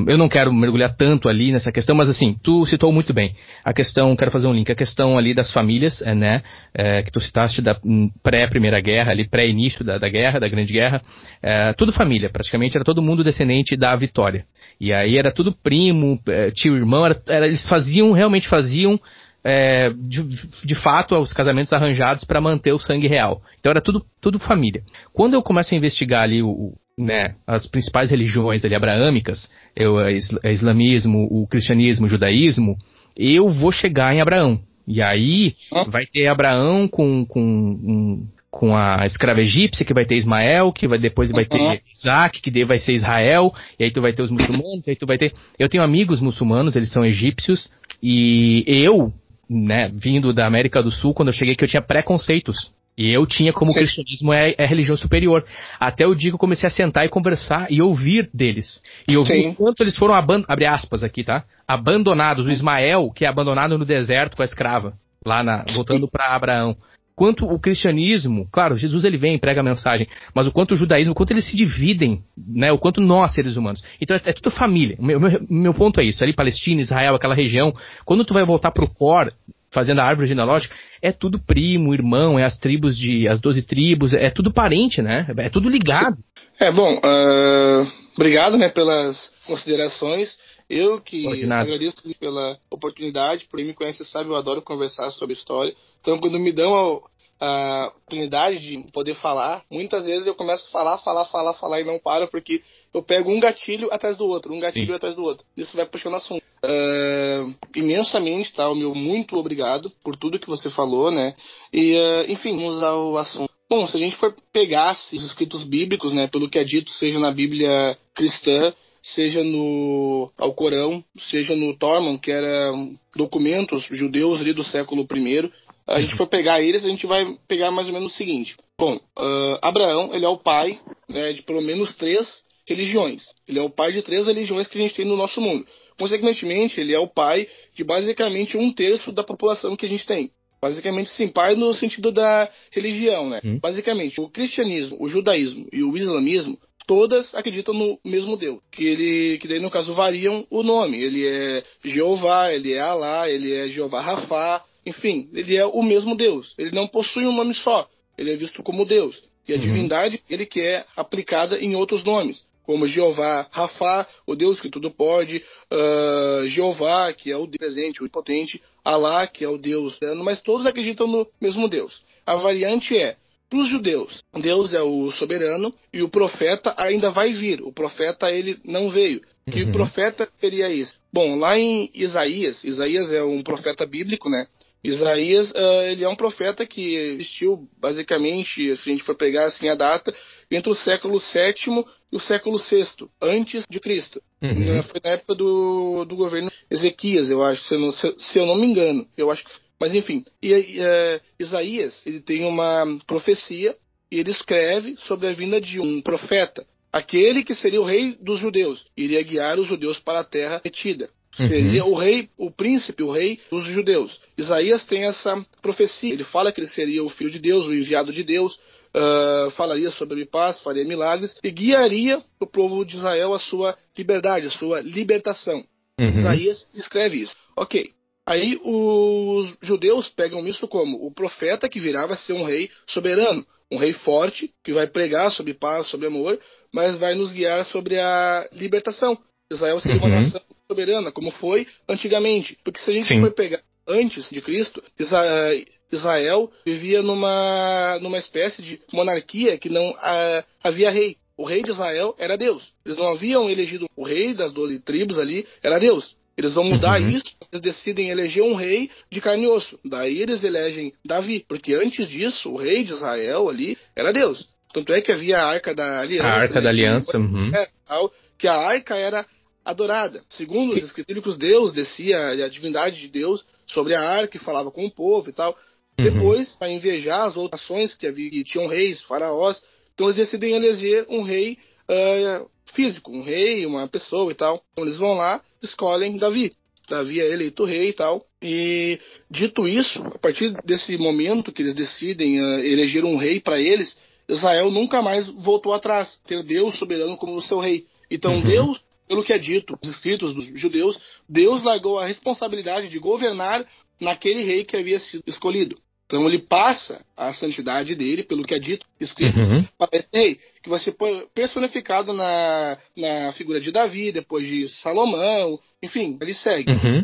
Eu não quero mergulhar tanto ali nessa questão, mas assim, tu citou muito bem a questão, quero fazer um link, a questão ali das famílias, é, né, é, que tu citaste da hum, pré-primeira guerra, ali pré-início da, da, guerra, da grande guerra, é, tudo família, praticamente era todo mundo descendente da vitória. E aí era tudo primo, tio, irmão, era, era, eles faziam, realmente faziam é, de, de, fato, os casamentos arranjados para manter o sangue real. Então era tudo, tudo família. Quando eu começo a investigar ali o, né, as principais religiões ali abraâmicas, eu, o islamismo, o cristianismo, o judaísmo, eu vou chegar em Abraão. E aí vai ter Abraão com, com, com a escrava egípcia, que vai ter Ismael, que vai, depois vai ter Isaac, que vai ser Israel, e aí tu vai ter os muçulmanos, aí tu vai ter... Eu tenho amigos muçulmanos, eles são egípcios, e eu, né, vindo da América do Sul, quando eu cheguei que eu tinha preconceitos e eu tinha como Sim. o cristianismo é, é religião superior. Até o dia que eu comecei a sentar e conversar e ouvir deles. E ouvir o quanto eles foram, abre aspas aqui, tá? Abandonados. O Ismael, que é abandonado no deserto com a escrava, lá na, voltando para Abraão. Quanto o cristianismo, claro, Jesus ele vem, prega a mensagem, mas o quanto o judaísmo, o quanto eles se dividem, né? O quanto nós, seres humanos. Então é, é tudo família. O meu, meu, meu ponto é isso. Ali, Palestina, Israel, aquela região. Quando tu vai voltar pro core, fazendo a árvore genealógica, é tudo primo, irmão, é as tribos de. as doze tribos, é tudo parente, né? É tudo ligado. É bom, uh, obrigado né, pelas considerações. Eu que agradeço pela oportunidade, por me conhece sabe, eu adoro conversar sobre história. Então, quando me dão a, a oportunidade de poder falar, muitas vezes eu começo a falar, falar, falar, falar e não paro, porque eu pego um gatilho atrás do outro, um gatilho Sim. atrás do outro. Isso vai puxando assunto. Uh, imensamente, tá? O meu muito obrigado por tudo que você falou, né? E, uh, enfim, vamos ao assunto. Bom, se a gente for pegar os escritos bíblicos, né, pelo que é dito, seja na Bíblia cristã, seja no Alcorão, seja no Torman, que eram documentos judeus ali do século I, a gente for pegar eles, a gente vai pegar mais ou menos o seguinte. Bom, uh, Abraão, ele é o pai né, de pelo menos três religiões. Ele é o pai de três religiões que a gente tem no nosso mundo. Consequentemente, ele é o pai de basicamente um terço da população que a gente tem. Basicamente, sim, pai no sentido da religião, né? Hum. Basicamente, o cristianismo, o judaísmo e o islamismo, todas acreditam no mesmo Deus. Que ele, que daí no caso variam o nome. Ele é Jeová, ele é Alá, ele é Jeová Rafá, enfim, ele é o mesmo Deus. Ele não possui um nome só. Ele é visto como Deus. E a uhum. divindade, ele que é aplicada em outros nomes como Jeová Rafa, o Deus que tudo pode, uh, Jeová, que é o presente, o potente, Alá, que é o Deus mas todos acreditam no mesmo Deus. A variante é, para os judeus, Deus é o soberano e o profeta ainda vai vir. O profeta, ele não veio. Que uhum. profeta seria esse? Bom, lá em Isaías, Isaías é um profeta bíblico, né? Isaías, uh, ele é um profeta que existiu, basicamente, se a gente for pegar assim a data, entre o século VII e o século VI, antes de Cristo. Uhum. Uh, foi na época do, do governo Ezequias, eu acho, se eu não, se, eu não me engano. Eu acho que, mas enfim, e, uh, Isaías, ele tem uma profecia e ele escreve sobre a vinda de um profeta, aquele que seria o rei dos judeus, iria guiar os judeus para a terra Seria uhum. o rei, o príncipe, o rei dos judeus. Isaías tem essa profecia. Ele fala que ele seria o filho de Deus, o enviado de Deus, uh, falaria sobre paz, faria milagres e guiaria o povo de Israel à sua liberdade, à sua libertação. Uhum. Isaías escreve isso. Ok. Aí os judeus pegam isso como o profeta que virava ser um rei soberano, um rei forte, que vai pregar sobre paz, sobre amor, mas vai nos guiar sobre a libertação. Israel seria uhum. uma nação soberana, como foi antigamente. Porque se a gente Sim. for pegar antes de Cristo, Israel vivia numa, numa espécie de monarquia que não uh, havia rei. O rei de Israel era Deus. Eles não haviam elegido o rei das doze tribos ali, era Deus. Eles vão mudar uhum. isso, eles decidem eleger um rei de carne e osso. Daí eles elegem Davi, porque antes disso, o rei de Israel ali era Deus. Tanto é que havia a Arca da Aliança. A Arca né, da Aliança. Uhum. Que a Arca era adorada. Segundo os escritos, Deus descia, a divindade de Deus, sobre a Arca e falava com o povo e tal. Uhum. Depois, para invejar as outras nações que, havia, que tinham reis, faraós, então eles decidem eleger um rei uh, físico, um rei, uma pessoa e tal. Então eles vão lá, escolhem Davi. Davi é eleito rei e tal. E dito isso, a partir desse momento que eles decidem uh, eleger um rei para eles, Israel nunca mais voltou atrás, ter Deus soberano como seu rei. Então uhum. Deus, pelo que é dito, os escritos dos judeus, Deus largou a responsabilidade de governar naquele rei que havia sido escolhido. Então ele passa a santidade dele, pelo que é dito, escrito, uhum. para esse rei, que vai ser personificado na, na figura de Davi, depois de Salomão, enfim, ele segue. Uhum.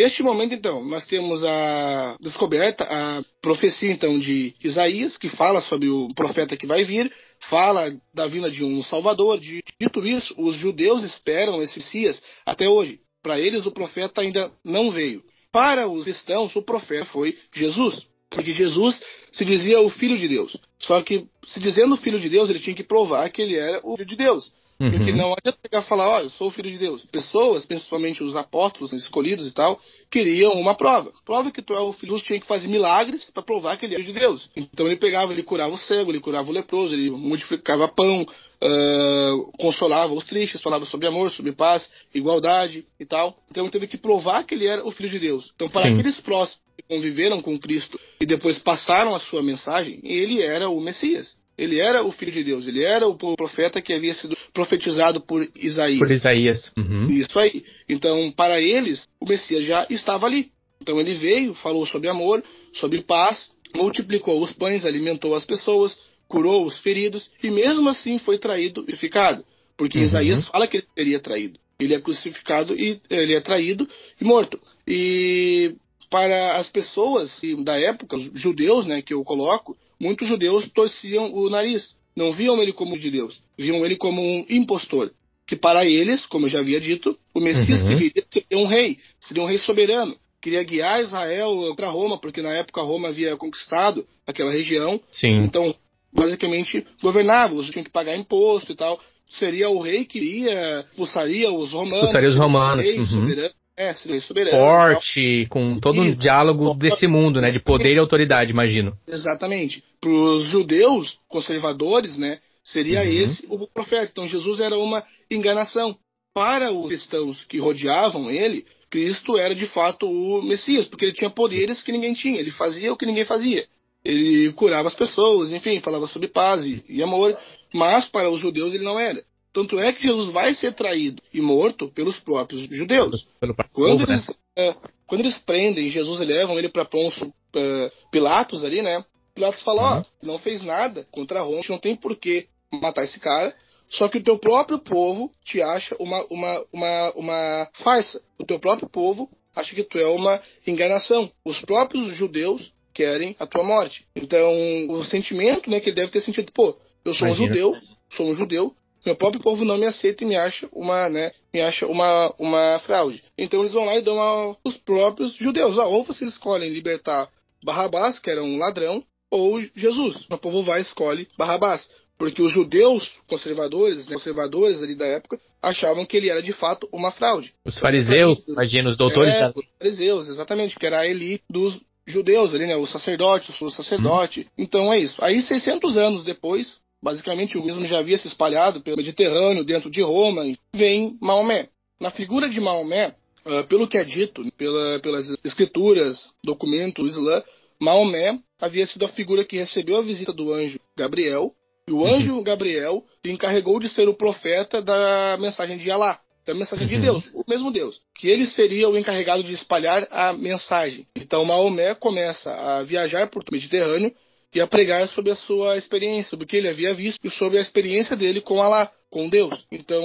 Neste momento, então, nós temos a descoberta, a profecia, então, de Isaías, que fala sobre o profeta que vai vir, fala da vinda de um Salvador. Dito isso, os judeus esperam esse Messias até hoje. Para eles, o profeta ainda não veio. Para os cristãos, o profeta foi Jesus. Porque Jesus se dizia o Filho de Deus. Só que, se dizendo o Filho de Deus, ele tinha que provar que ele era o Filho de Deus. Uhum. Porque não adianta pegar e falar, ó, oh, eu sou o filho de Deus. Pessoas, principalmente os apóstolos escolhidos e tal, queriam uma prova. Prova que tu é o filho tinha que fazer milagres para provar que ele era de Deus. Então ele pegava, ele curava o cego, ele curava o leproso, ele modificava pão, uh, consolava os tristes, falava sobre amor, sobre paz, igualdade e tal. Então ele teve que provar que ele era o filho de Deus. Então para Sim. aqueles próximos que conviveram com Cristo e depois passaram a sua mensagem, ele era o Messias. Ele era o filho de Deus, ele era o profeta que havia sido profetizado por Isaías. Por Isaías. Uhum. Isso aí. Então, para eles, o Messias já estava ali. Então ele veio, falou sobre amor, sobre paz, multiplicou os pães, alimentou as pessoas, curou os feridos e mesmo assim foi traído e ficado. Porque uhum. Isaías fala que ele seria traído. Ele é crucificado e ele é traído e morto. E para as pessoas da época, os judeus, né, que eu coloco, muitos judeus torciam o nariz. Não viam ele como de Deus, viam ele como um impostor. Que para eles, como eu já havia dito, o Messias uhum. que viria seria um rei, seria um rei soberano. Queria guiar Israel para Roma, porque na época Roma havia conquistado aquela região. Sim. Então, basicamente, governava, eles tinham que pagar imposto e tal. Seria o rei que iria, expulsaria os romanos. Expulsaria os romanos. Rei uhum. soberano. É, soberano. Forte, com todo um diálogo desse mundo, né? De poder e autoridade, imagino. Exatamente. Para os judeus conservadores, né? Seria uhum. esse o profeta. Então Jesus era uma enganação. Para os cristãos que rodeavam ele, Cristo era de fato o Messias, porque ele tinha poderes que ninguém tinha. Ele fazia o que ninguém fazia. Ele curava as pessoas, enfim, falava sobre paz e, e amor. Mas para os judeus ele não era. Tanto é que Jesus vai ser traído e morto pelos próprios judeus. Pelo, quando, povo, eles, né? quando eles prendem Jesus e levam ele para Pôncio é, Pilatos ali, né? Pilatos fala, ó, uhum. oh, não fez nada contra Roma, não tem por que matar esse cara. Só que o teu próprio povo te acha uma, uma, uma, uma farsa. O teu próprio povo acha que tu é uma enganação. Os próprios judeus querem a tua morte. Então, o sentimento né, que ele deve ter sentido, pô, eu sou Imagina. um judeu, sou um judeu, meu próprio povo não me aceita e me acha uma, né, me acha uma, uma fraude. Então eles vão lá e dão aos próprios judeus. Ah, ou vocês escolhem libertar Barrabás, que era um ladrão, ou Jesus. O povo vai e escolhe Barrabás. Porque os judeus conservadores, né, conservadores ali da época, achavam que ele era de fato uma fraude. Os fariseus, imagina, os doutores. É, os fariseus, exatamente, que era a elite dos judeus ali, né, o sacerdote, o sacerdote. Hum. Então é isso. Aí 600 anos depois, Basicamente, o judaísmo já havia se espalhado pelo Mediterrâneo, dentro de Roma, e vem Maomé. Na figura de Maomé, uh, pelo que é dito pela, pelas escrituras, documentos do Islã, Maomé havia sido a figura que recebeu a visita do anjo Gabriel, e o anjo uhum. Gabriel se encarregou de ser o profeta da mensagem de Alá, da mensagem uhum. de Deus, o mesmo Deus, que ele seria o encarregado de espalhar a mensagem. Então Maomé começa a viajar por todo o Mediterrâneo e a pregar sobre a sua experiência, sobre o que ele havia visto e sobre a experiência dele com Allah, com Deus. Então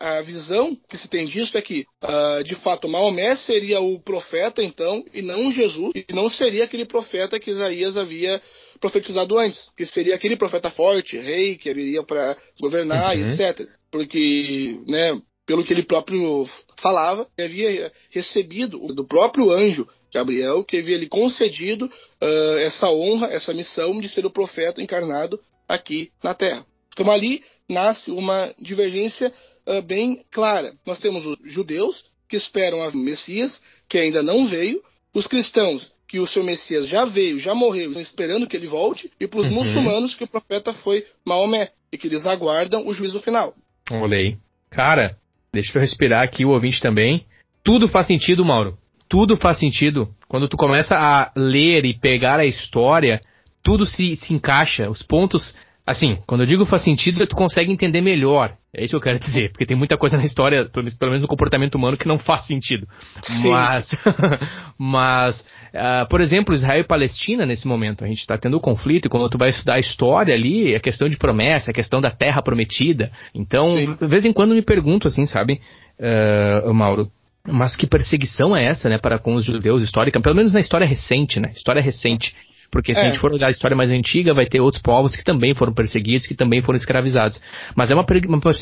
a, a visão que se tem disso é que, uh, de fato, Maomé seria o profeta, então, e não Jesus, e não seria aquele profeta que Isaías havia profetizado antes, que seria aquele profeta forte, rei, que viria para governar, uhum. etc. Porque, né, pelo que ele próprio falava, ele havia recebido do próprio anjo Gabriel, que havia lhe concedido uh, essa honra, essa missão de ser o profeta encarnado aqui na Terra. Então ali nasce uma divergência uh, bem clara. Nós temos os judeus, que esperam a Messias, que ainda não veio, os cristãos, que o seu Messias já veio, já morreu, estão esperando que ele volte, e para os uhum. muçulmanos, que o profeta foi Maomé, e que eles aguardam o juízo final. Olhei. Cara, deixa eu respirar aqui o ouvinte também. Tudo faz sentido, Mauro. Tudo faz sentido. Quando tu começa a ler e pegar a história, tudo se, se encaixa. Os pontos Assim, quando eu digo faz sentido, tu consegue entender melhor. É isso que eu quero dizer, porque tem muita coisa na história, pelo menos no comportamento humano, que não faz sentido. Sim. Mas, [LAUGHS] mas uh, por exemplo, Israel e Palestina, nesse momento, a gente está tendo um conflito, e quando tu vai estudar a história ali, é questão de promessa, é questão da terra prometida. Então, Sim. de vez em quando me pergunto assim, sabe, uh, Mauro, mas que perseguição é essa, né, para com os judeus histórica, pelo menos na história recente, né, história recente. Porque se é. a gente for olhar a história mais antiga, vai ter outros povos que também foram perseguidos, que também foram escravizados. Mas é uma,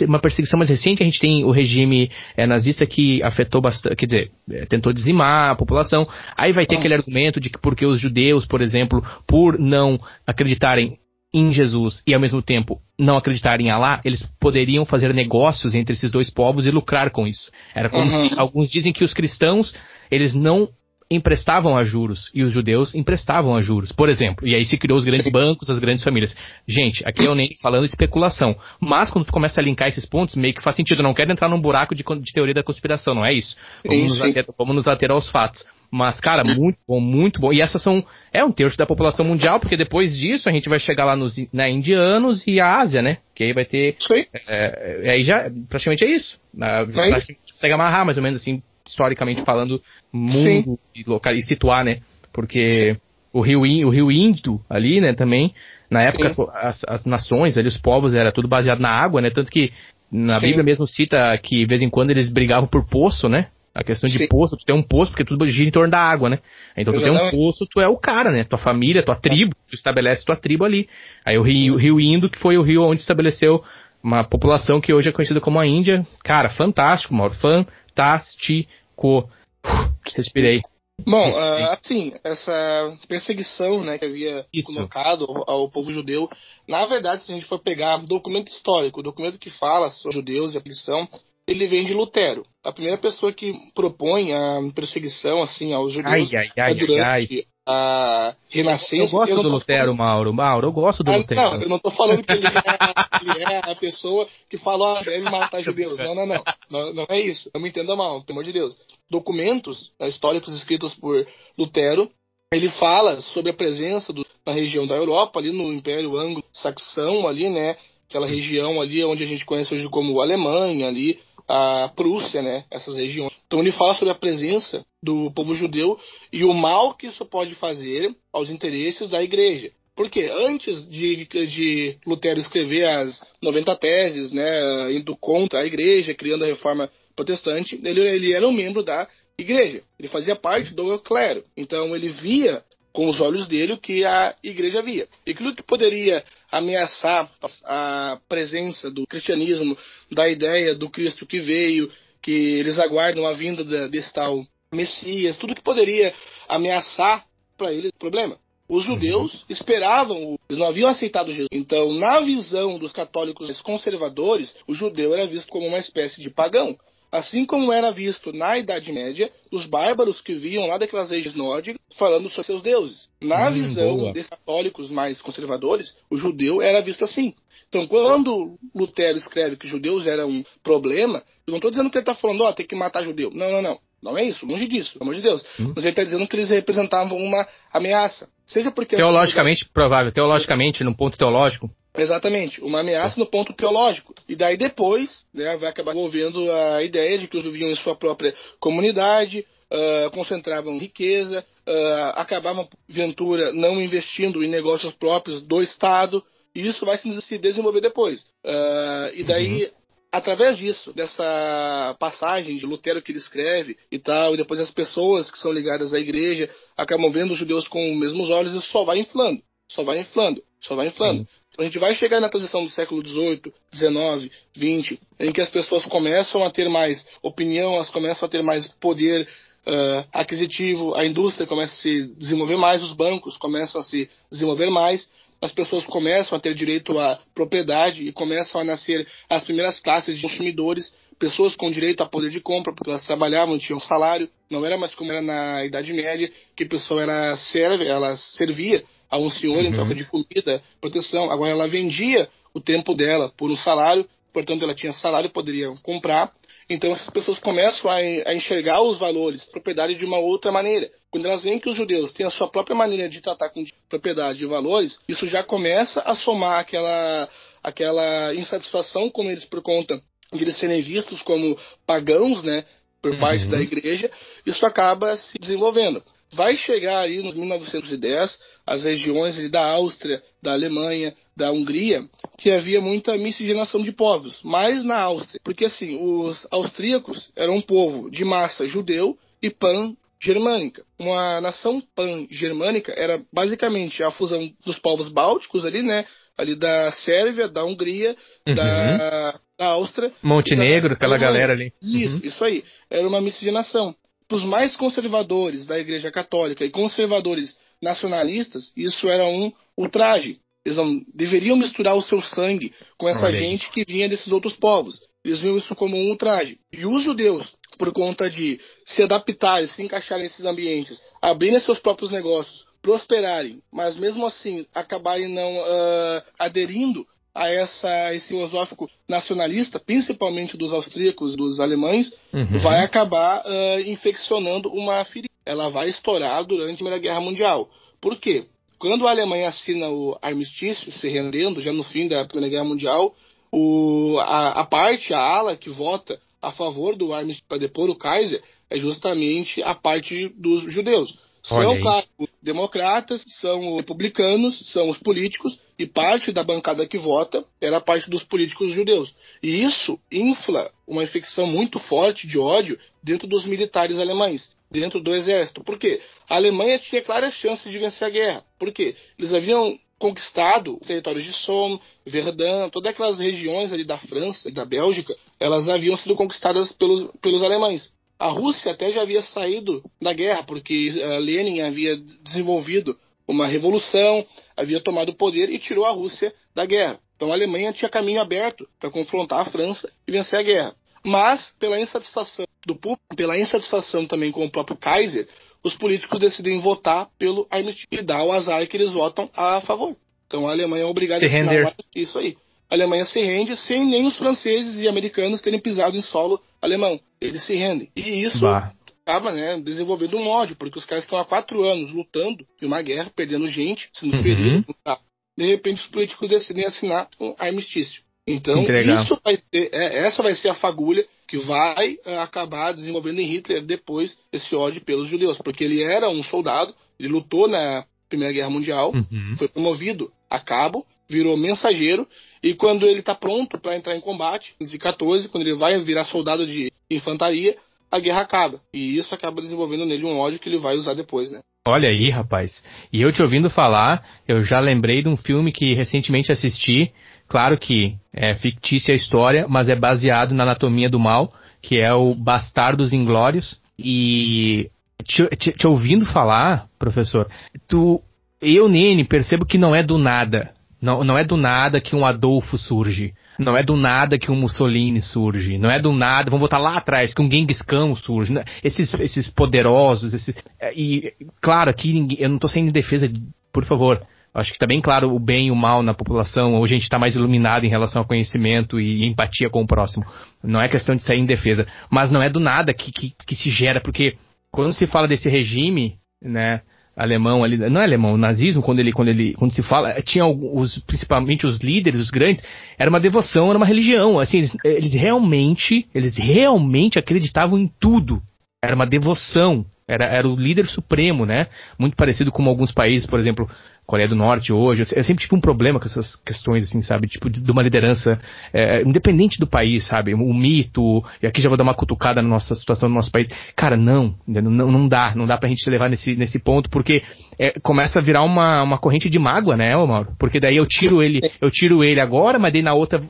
uma perseguição mais recente, a gente tem o regime é, nazista que afetou bastante, quer dizer, é, tentou dizimar a população. Aí vai ter aquele argumento de que porque os judeus, por exemplo, por não acreditarem em Jesus e ao mesmo tempo não acreditarem em Alá, eles poderiam fazer negócios entre esses dois povos e lucrar com isso. Era como uhum. alguns dizem que os cristãos eles não emprestavam a juros e os judeus emprestavam a juros, por exemplo. E aí se criou os grandes Sim. bancos, as grandes famílias. Gente, aqui eu nem [CLEARS THROAT] falando de especulação. Mas quando tu começa a linkar esses pontos, meio que faz sentido. Eu não quero entrar num buraco de, de teoria da conspiração, não é isso. Vamos, nos ater, vamos nos ater aos fatos. Mas, cara, muito bom, muito bom. E essas são. É um terço da população mundial, porque depois disso a gente vai chegar lá nos na indianos e a Ásia, né? Que aí vai ter. Sim. É, é, aí já. Praticamente é isso. Na, praticamente consegue amarrar mais ou menos assim historicamente falando, mundo e, local, e situar, né? Porque o rio, o rio Indo ali, né, também, na época as, as, nações ali, os povos, era tudo baseado na água, né? Tanto que na. Bíblia mesmo cita que de vez em quando eles brigavam por poço, né? A questão de Sim. poço, tu tem um poço, porque tudo gira em torno da água, né? Então tu tem um poço, tu é o cara, né? Tua família, tua tribo, tu estabelece tua tribo ali. Aí o rio, rio Indo, que foi o rio onde estabeleceu uma população que hoje é conhecida como a Índia. Cara, fantástico, Mauro. Fantástico. Respirei. Bom, uh, assim, essa perseguição né, que havia Isso. colocado ao, ao, povo judeu, na verdade, se a gente for pegar documento histórico, documento que fala sobre judeus e a perseguição, ele vem de Lutero. A primeira pessoa que propõe a perseguição assim aos judeus ai, ai, ai, é durante a Renascença. Eu gosto eu do Lutero, falando... Mauro. Mauro, eu gosto do ah, Lutero. Não, eu não estou falando que ele é, ele é, a pessoa que fala, ah, deve matar judeus. Não, não, não, não. Não, é isso. Não me entenda mal, pelo amor de Deus. Documentos né, históricos escritos por Lutero, ele fala sobre a presença do, na região da Europa, ali no Império Anglo-Saxão, ali, né? Aquela região ali onde a gente conhece hoje como Alemanha, ali, a Prússia, né? Essas regiões. Então ele fala sobre a presença do povo judeu e o mal que isso pode fazer aos interesses da igreja. Porque antes de, de Lutero escrever as 90 teses, né, indo contra a igreja, criando a reforma protestante, ele, ele era um membro da igreja. Ele fazia parte do clero. Então ele via com os olhos dele o que a igreja via. E aquilo que poderia ameaçar a presença do cristianismo, da ideia do Cristo que veio, que eles aguardam a vinda desse tal Messias, tudo que poderia ameaçar para eles o problema. Os judeus uhum. esperavam, eles não haviam aceitado Jesus. Então, na visão dos católicos conservadores, o judeu era visto como uma espécie de pagão. Assim como era visto na Idade Média, os bárbaros que viam lá daquelas regiões nórdicas falando sobre seus deuses. Na hum, visão boa. desses católicos mais conservadores, o judeu era visto assim. Então, quando Lutero escreve que judeus eram um problema, eu não estou dizendo que ele está falando, ó, oh, tem que matar judeu. Não, não, não. Não é isso, longe disso, pelo amor de Deus. Hum. Mas ele está dizendo que eles representavam uma ameaça. Seja porque. Teologicamente provável, teologicamente, num ponto teológico. Exatamente, uma ameaça no ponto teológico. E daí depois né, vai acabar envolvendo a ideia de que os viviam em sua própria comunidade, uh, concentravam riqueza, uh, acabavam, ventura, não investindo em negócios próprios do Estado. E isso vai se desenvolver depois. Uh, e daí, uhum. através disso, dessa passagem de Lutero que ele escreve e tal, e depois as pessoas que são ligadas à igreja acabam vendo os judeus com os mesmos olhos, isso só vai inflando, só vai inflando, só vai inflando. Uhum. A gente vai chegar na posição do século XVIII, XIX, XX, em que as pessoas começam a ter mais opinião, elas começam a ter mais poder uh, aquisitivo, a indústria começa a se desenvolver mais, os bancos começam a se desenvolver mais, as pessoas começam a ter direito à propriedade e começam a nascer as primeiras classes de consumidores, pessoas com direito a poder de compra, porque elas trabalhavam, tinham salário, não era mais como era na Idade Média, que a pessoa era serve, ela servia a um senhor uhum. em troca de comida, proteção. Agora ela vendia o tempo dela por um salário, portanto ela tinha salário, poderia comprar. Então essas pessoas começam a, a enxergar os valores, propriedade de uma outra maneira. Quando elas veem que os judeus têm a sua própria maneira de tratar com propriedade e valores, isso já começa a somar aquela, aquela insatisfação com eles por conta de eles serem vistos como pagãos, né, por parte da uhum. igreja, isso acaba se desenvolvendo. Vai chegar aí nos 1910 as regiões ali da Áustria, da Alemanha, da Hungria, que havia muita miscigenação de povos, mais na Áustria, porque assim, os austríacos eram um povo de massa judeu e pan-germânica. Uma nação pan-germânica era basicamente a fusão dos povos bálticos ali, né, ali da Sérvia, da Hungria, uhum. da, da Áustria. Montenegro, da, aquela galera ali. Isso, uhum. isso aí. Era uma miscigenação para os mais conservadores da Igreja Católica e conservadores nacionalistas, isso era um ultraje. Eles não, deveriam misturar o seu sangue com essa Olha. gente que vinha desses outros povos. Eles viam isso como um ultraje. E os judeus, por conta de se adaptarem, se encaixarem nesses ambientes, abrirem seus próprios negócios, prosperarem, mas mesmo assim acabarem não uh, aderindo a essa, esse filosófico nacionalista, principalmente dos austríacos, dos alemães, uhum. vai acabar uh, infeccionando uma ferida. Ela vai estourar durante a Primeira Guerra Mundial. Por quê? Quando a Alemanha assina o armistício, se rendendo, já no fim da Primeira Guerra Mundial, o, a, a parte, a ala que vota a favor do armistício para depor o Kaiser é justamente a parte dos judeus. São, claro, democratas, são republicanos, são os políticos, e parte da bancada que vota era parte dos políticos judeus. E isso infla uma infecção muito forte de ódio dentro dos militares alemães, dentro do exército. Por quê? A Alemanha tinha claras chances de vencer a guerra. Por quê? Eles haviam conquistado territórios de Somme, Verdun, todas aquelas regiões ali da França e da Bélgica, elas haviam sido conquistadas pelos, pelos alemães. A Rússia até já havia saído da guerra, porque uh, Lenin havia desenvolvido uma revolução, havia tomado o poder e tirou a Rússia da guerra. Então a Alemanha tinha caminho aberto para confrontar a França e vencer a guerra. Mas, pela insatisfação do público, pela insatisfação também com o próprio Kaiser, os políticos decidem votar pelo armistício e dá o azar que eles votam a favor. Então a Alemanha é obrigada se a render. isso aí. A Alemanha se rende sem nem os franceses e americanos terem pisado em solo alemão eles se rendem. E isso bah. Acaba né, desenvolvendo um ódio, porque os caras estão há quatro anos lutando em uma guerra, perdendo gente, sendo uhum. ferido. De repente, os políticos decidem assinar um armistício. Então, isso vai ter, é, essa vai ser a fagulha que vai é, acabar desenvolvendo em Hitler depois esse ódio pelos judeus, porque ele era um soldado, ele lutou na Primeira Guerra Mundial, uhum. foi promovido a cabo, virou mensageiro e quando ele está pronto para entrar em combate, em 2014, quando ele vai virar soldado de infantaria, a guerra acaba. E isso acaba desenvolvendo nele um ódio que ele vai usar depois, né? Olha aí, rapaz. E eu te ouvindo falar, eu já lembrei de um filme que recentemente assisti. Claro que é fictícia a história, mas é baseado na anatomia do mal, que é o Bastardos Inglórios. E te, te, te ouvindo falar, professor, tu, eu, Nene, percebo que não é do nada. Não, não é do nada que um Adolfo surge. Não é do nada que um Mussolini surge. Não é do nada, vamos voltar lá atrás, que um Genghis Khan surge. Esses, esses poderosos, esses, é, e claro, aqui eu não estou sendo em defesa, de, por favor. Acho que está bem claro o bem e o mal na população. Hoje a gente está mais iluminado em relação ao conhecimento e empatia com o próximo. Não é questão de sair em defesa. Mas não é do nada que, que, que se gera, porque quando se fala desse regime, né, alemão ali, não é alemão, o nazismo, quando ele, quando ele, quando se fala, tinha os, principalmente os líderes, os grandes, era uma devoção, era uma religião, assim, eles, eles realmente, eles realmente acreditavam em tudo, era uma devoção, era, era o líder supremo, né, muito parecido com alguns países, por exemplo, Coreia do Norte hoje. Eu sempre tive um problema com essas questões, assim, sabe? Tipo, de, de uma liderança é, independente do país, sabe? O mito, e aqui já vou dar uma cutucada na nossa situação no nosso país. Cara, não, não, não dá, não dá pra gente se levar nesse, nesse ponto, porque é, começa a virar uma, uma corrente de mágoa, né, Mauro? Porque daí eu tiro ele, eu tiro ele agora, mas daí na outra.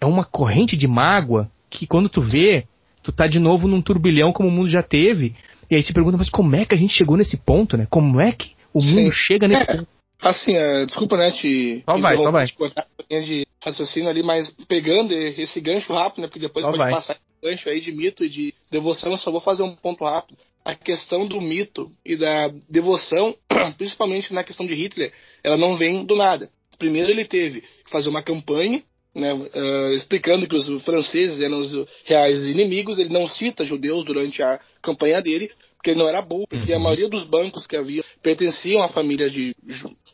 É uma corrente de mágoa que quando tu vê, tu tá de novo num turbilhão como o mundo já teve. E aí se pergunta, mas como é que a gente chegou nesse ponto, né? Como é que o mundo Sim. chega nesse é, Assim, é, desculpa, né, te. Só vai, só vai. de raciocínio ali, mas pegando esse gancho rápido, né, porque depois só pode vai. passar esse gancho aí de mito e de devoção, eu só vou fazer um ponto rápido. A questão do mito e da devoção, [CLEARS THROAT] principalmente na questão de Hitler, ela não vem do nada. Primeiro ele teve que fazer uma campanha né, uh, explicando que os franceses eram os reais inimigos. Ele não cita judeus durante a campanha dele, porque ele não era burro, porque uhum. a maioria dos bancos que havia pertenciam a famílias de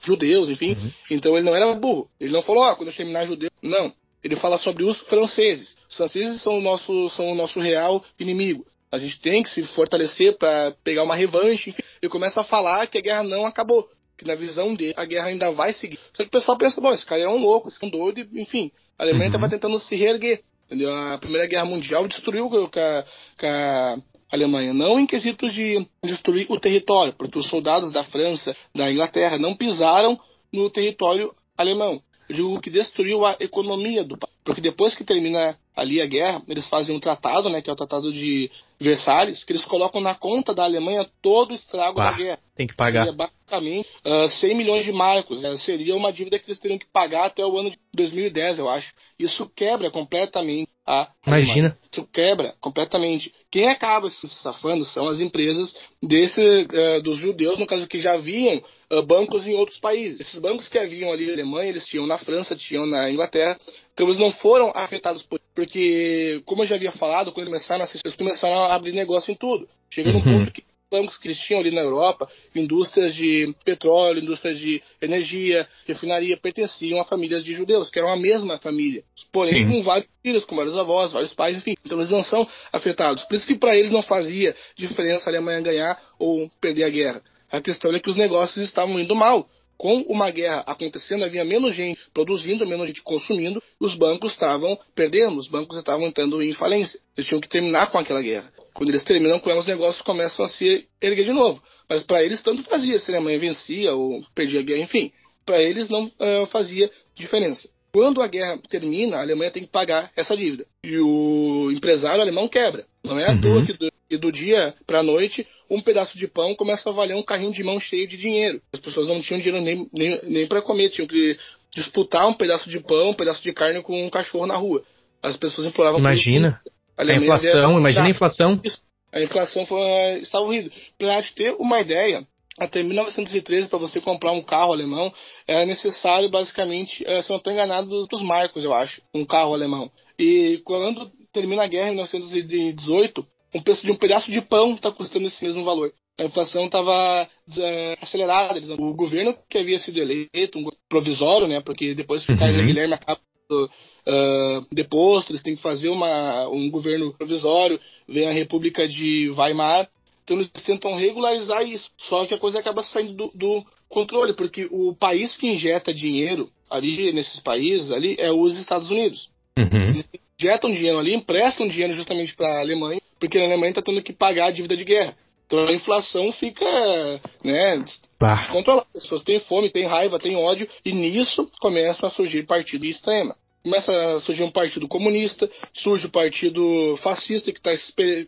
judeus, enfim. Uhum. Então ele não era burro. Ele não falou, ah, quando eu terminar judeu. Não. Ele fala sobre os franceses. Os franceses são o nosso, são o nosso real inimigo. A gente tem que se fortalecer para pegar uma revanche. Enfim. Ele começa a falar que a guerra não acabou. Que na visão dele, a guerra ainda vai seguir. Só que o pessoal pensa, bom, esse cara é um louco, esse cara é um doido, enfim. A Alemanha estava uhum. tentando se reerguer. Entendeu? A Primeira Guerra Mundial destruiu com a, com a Alemanha, não em quesitos de destruir o território, porque os soldados da França, da Inglaterra, não pisaram no território alemão. Eu digo que destruiu a economia do país. Porque depois que termina ali a guerra, eles fazem um tratado, né, que é o Tratado de Versalhes, que eles colocam na conta da Alemanha todo o estrago bah, da guerra. Tem que pagar. Seria basicamente uh, ah, 100 milhões de marcos. Né? Seria uma dívida que eles teriam que pagar até o ano de 2010, eu acho. Isso quebra completamente a. Imagina. Isso quebra completamente. Quem acaba se safando são as empresas desse, uh, dos judeus, no caso que já haviam uh, bancos em outros países. Esses bancos que haviam ali na Alemanha, eles tinham na França, tinham na Inglaterra, então eles não foram afetados por. Porque, como eu já havia falado, quando começaram a eles começaram a abrir negócio em tudo. Chega num uhum. ponto que bancos que eles tinham ali na Europa, indústrias de petróleo, indústrias de energia, refinaria, pertenciam a famílias de judeus, que eram a mesma família. Porém, Sim. com vários filhos, com vários avós, vários pais, enfim. Então eles não são afetados. Por isso que para eles não fazia diferença a Alemanha ganhar ou perder a guerra. A questão é que os negócios estavam indo mal com uma guerra acontecendo, havia menos gente produzindo, menos gente consumindo, os bancos estavam perdendo, os bancos estavam entrando em falência. Eles tinham que terminar com aquela guerra. Quando eles terminam com ela, os negócios começam a se erguer de novo. Mas para eles, tanto fazia se a Alemanha vencia ou perdia a guerra, enfim. Para eles não uh, fazia diferença. Quando a guerra termina, a Alemanha tem que pagar essa dívida. E o empresário alemão quebra. Não é à uhum. toa que do, que do dia para a noite um pedaço de pão começa a valer um carrinho de mão cheio de dinheiro. As pessoas não tinham dinheiro nem, nem, nem para comer, tinham que disputar um pedaço de pão, um pedaço de carne com um cachorro na rua. As pessoas imploravam. Imagina. A, a inflação, imagina a inflação. A inflação foi, estava horrível. Para te ter uma ideia, até 1913, para você comprar um carro alemão, era necessário, basicamente, eh, se não estou enganado, dos marcos, eu acho, um carro alemão. E quando termina a guerra em 1918, um preço de um pedaço de pão está custando esse mesmo valor. A inflação estava é, acelerada. O governo que havia sido eleito, um provisório, né, porque depois que o Kaiser uhum. Guilherme acaba uh, deposto, eles têm que fazer uma, um governo provisório, vem a República de Weimar, então eles tentam regularizar isso. Só que a coisa acaba saindo do, do controle, porque o país que injeta dinheiro ali nesses países ali é os Estados Unidos. Uhum. Eles injetam dinheiro ali, emprestam dinheiro justamente para a Alemanha porque a Alemanha está tendo que pagar a dívida de guerra. Então a inflação fica né, descontrolada. As pessoas têm fome, têm raiva, têm ódio, e nisso começam a surgir partidos extrema. Começa a surgir um partido comunista, surge o partido fascista que está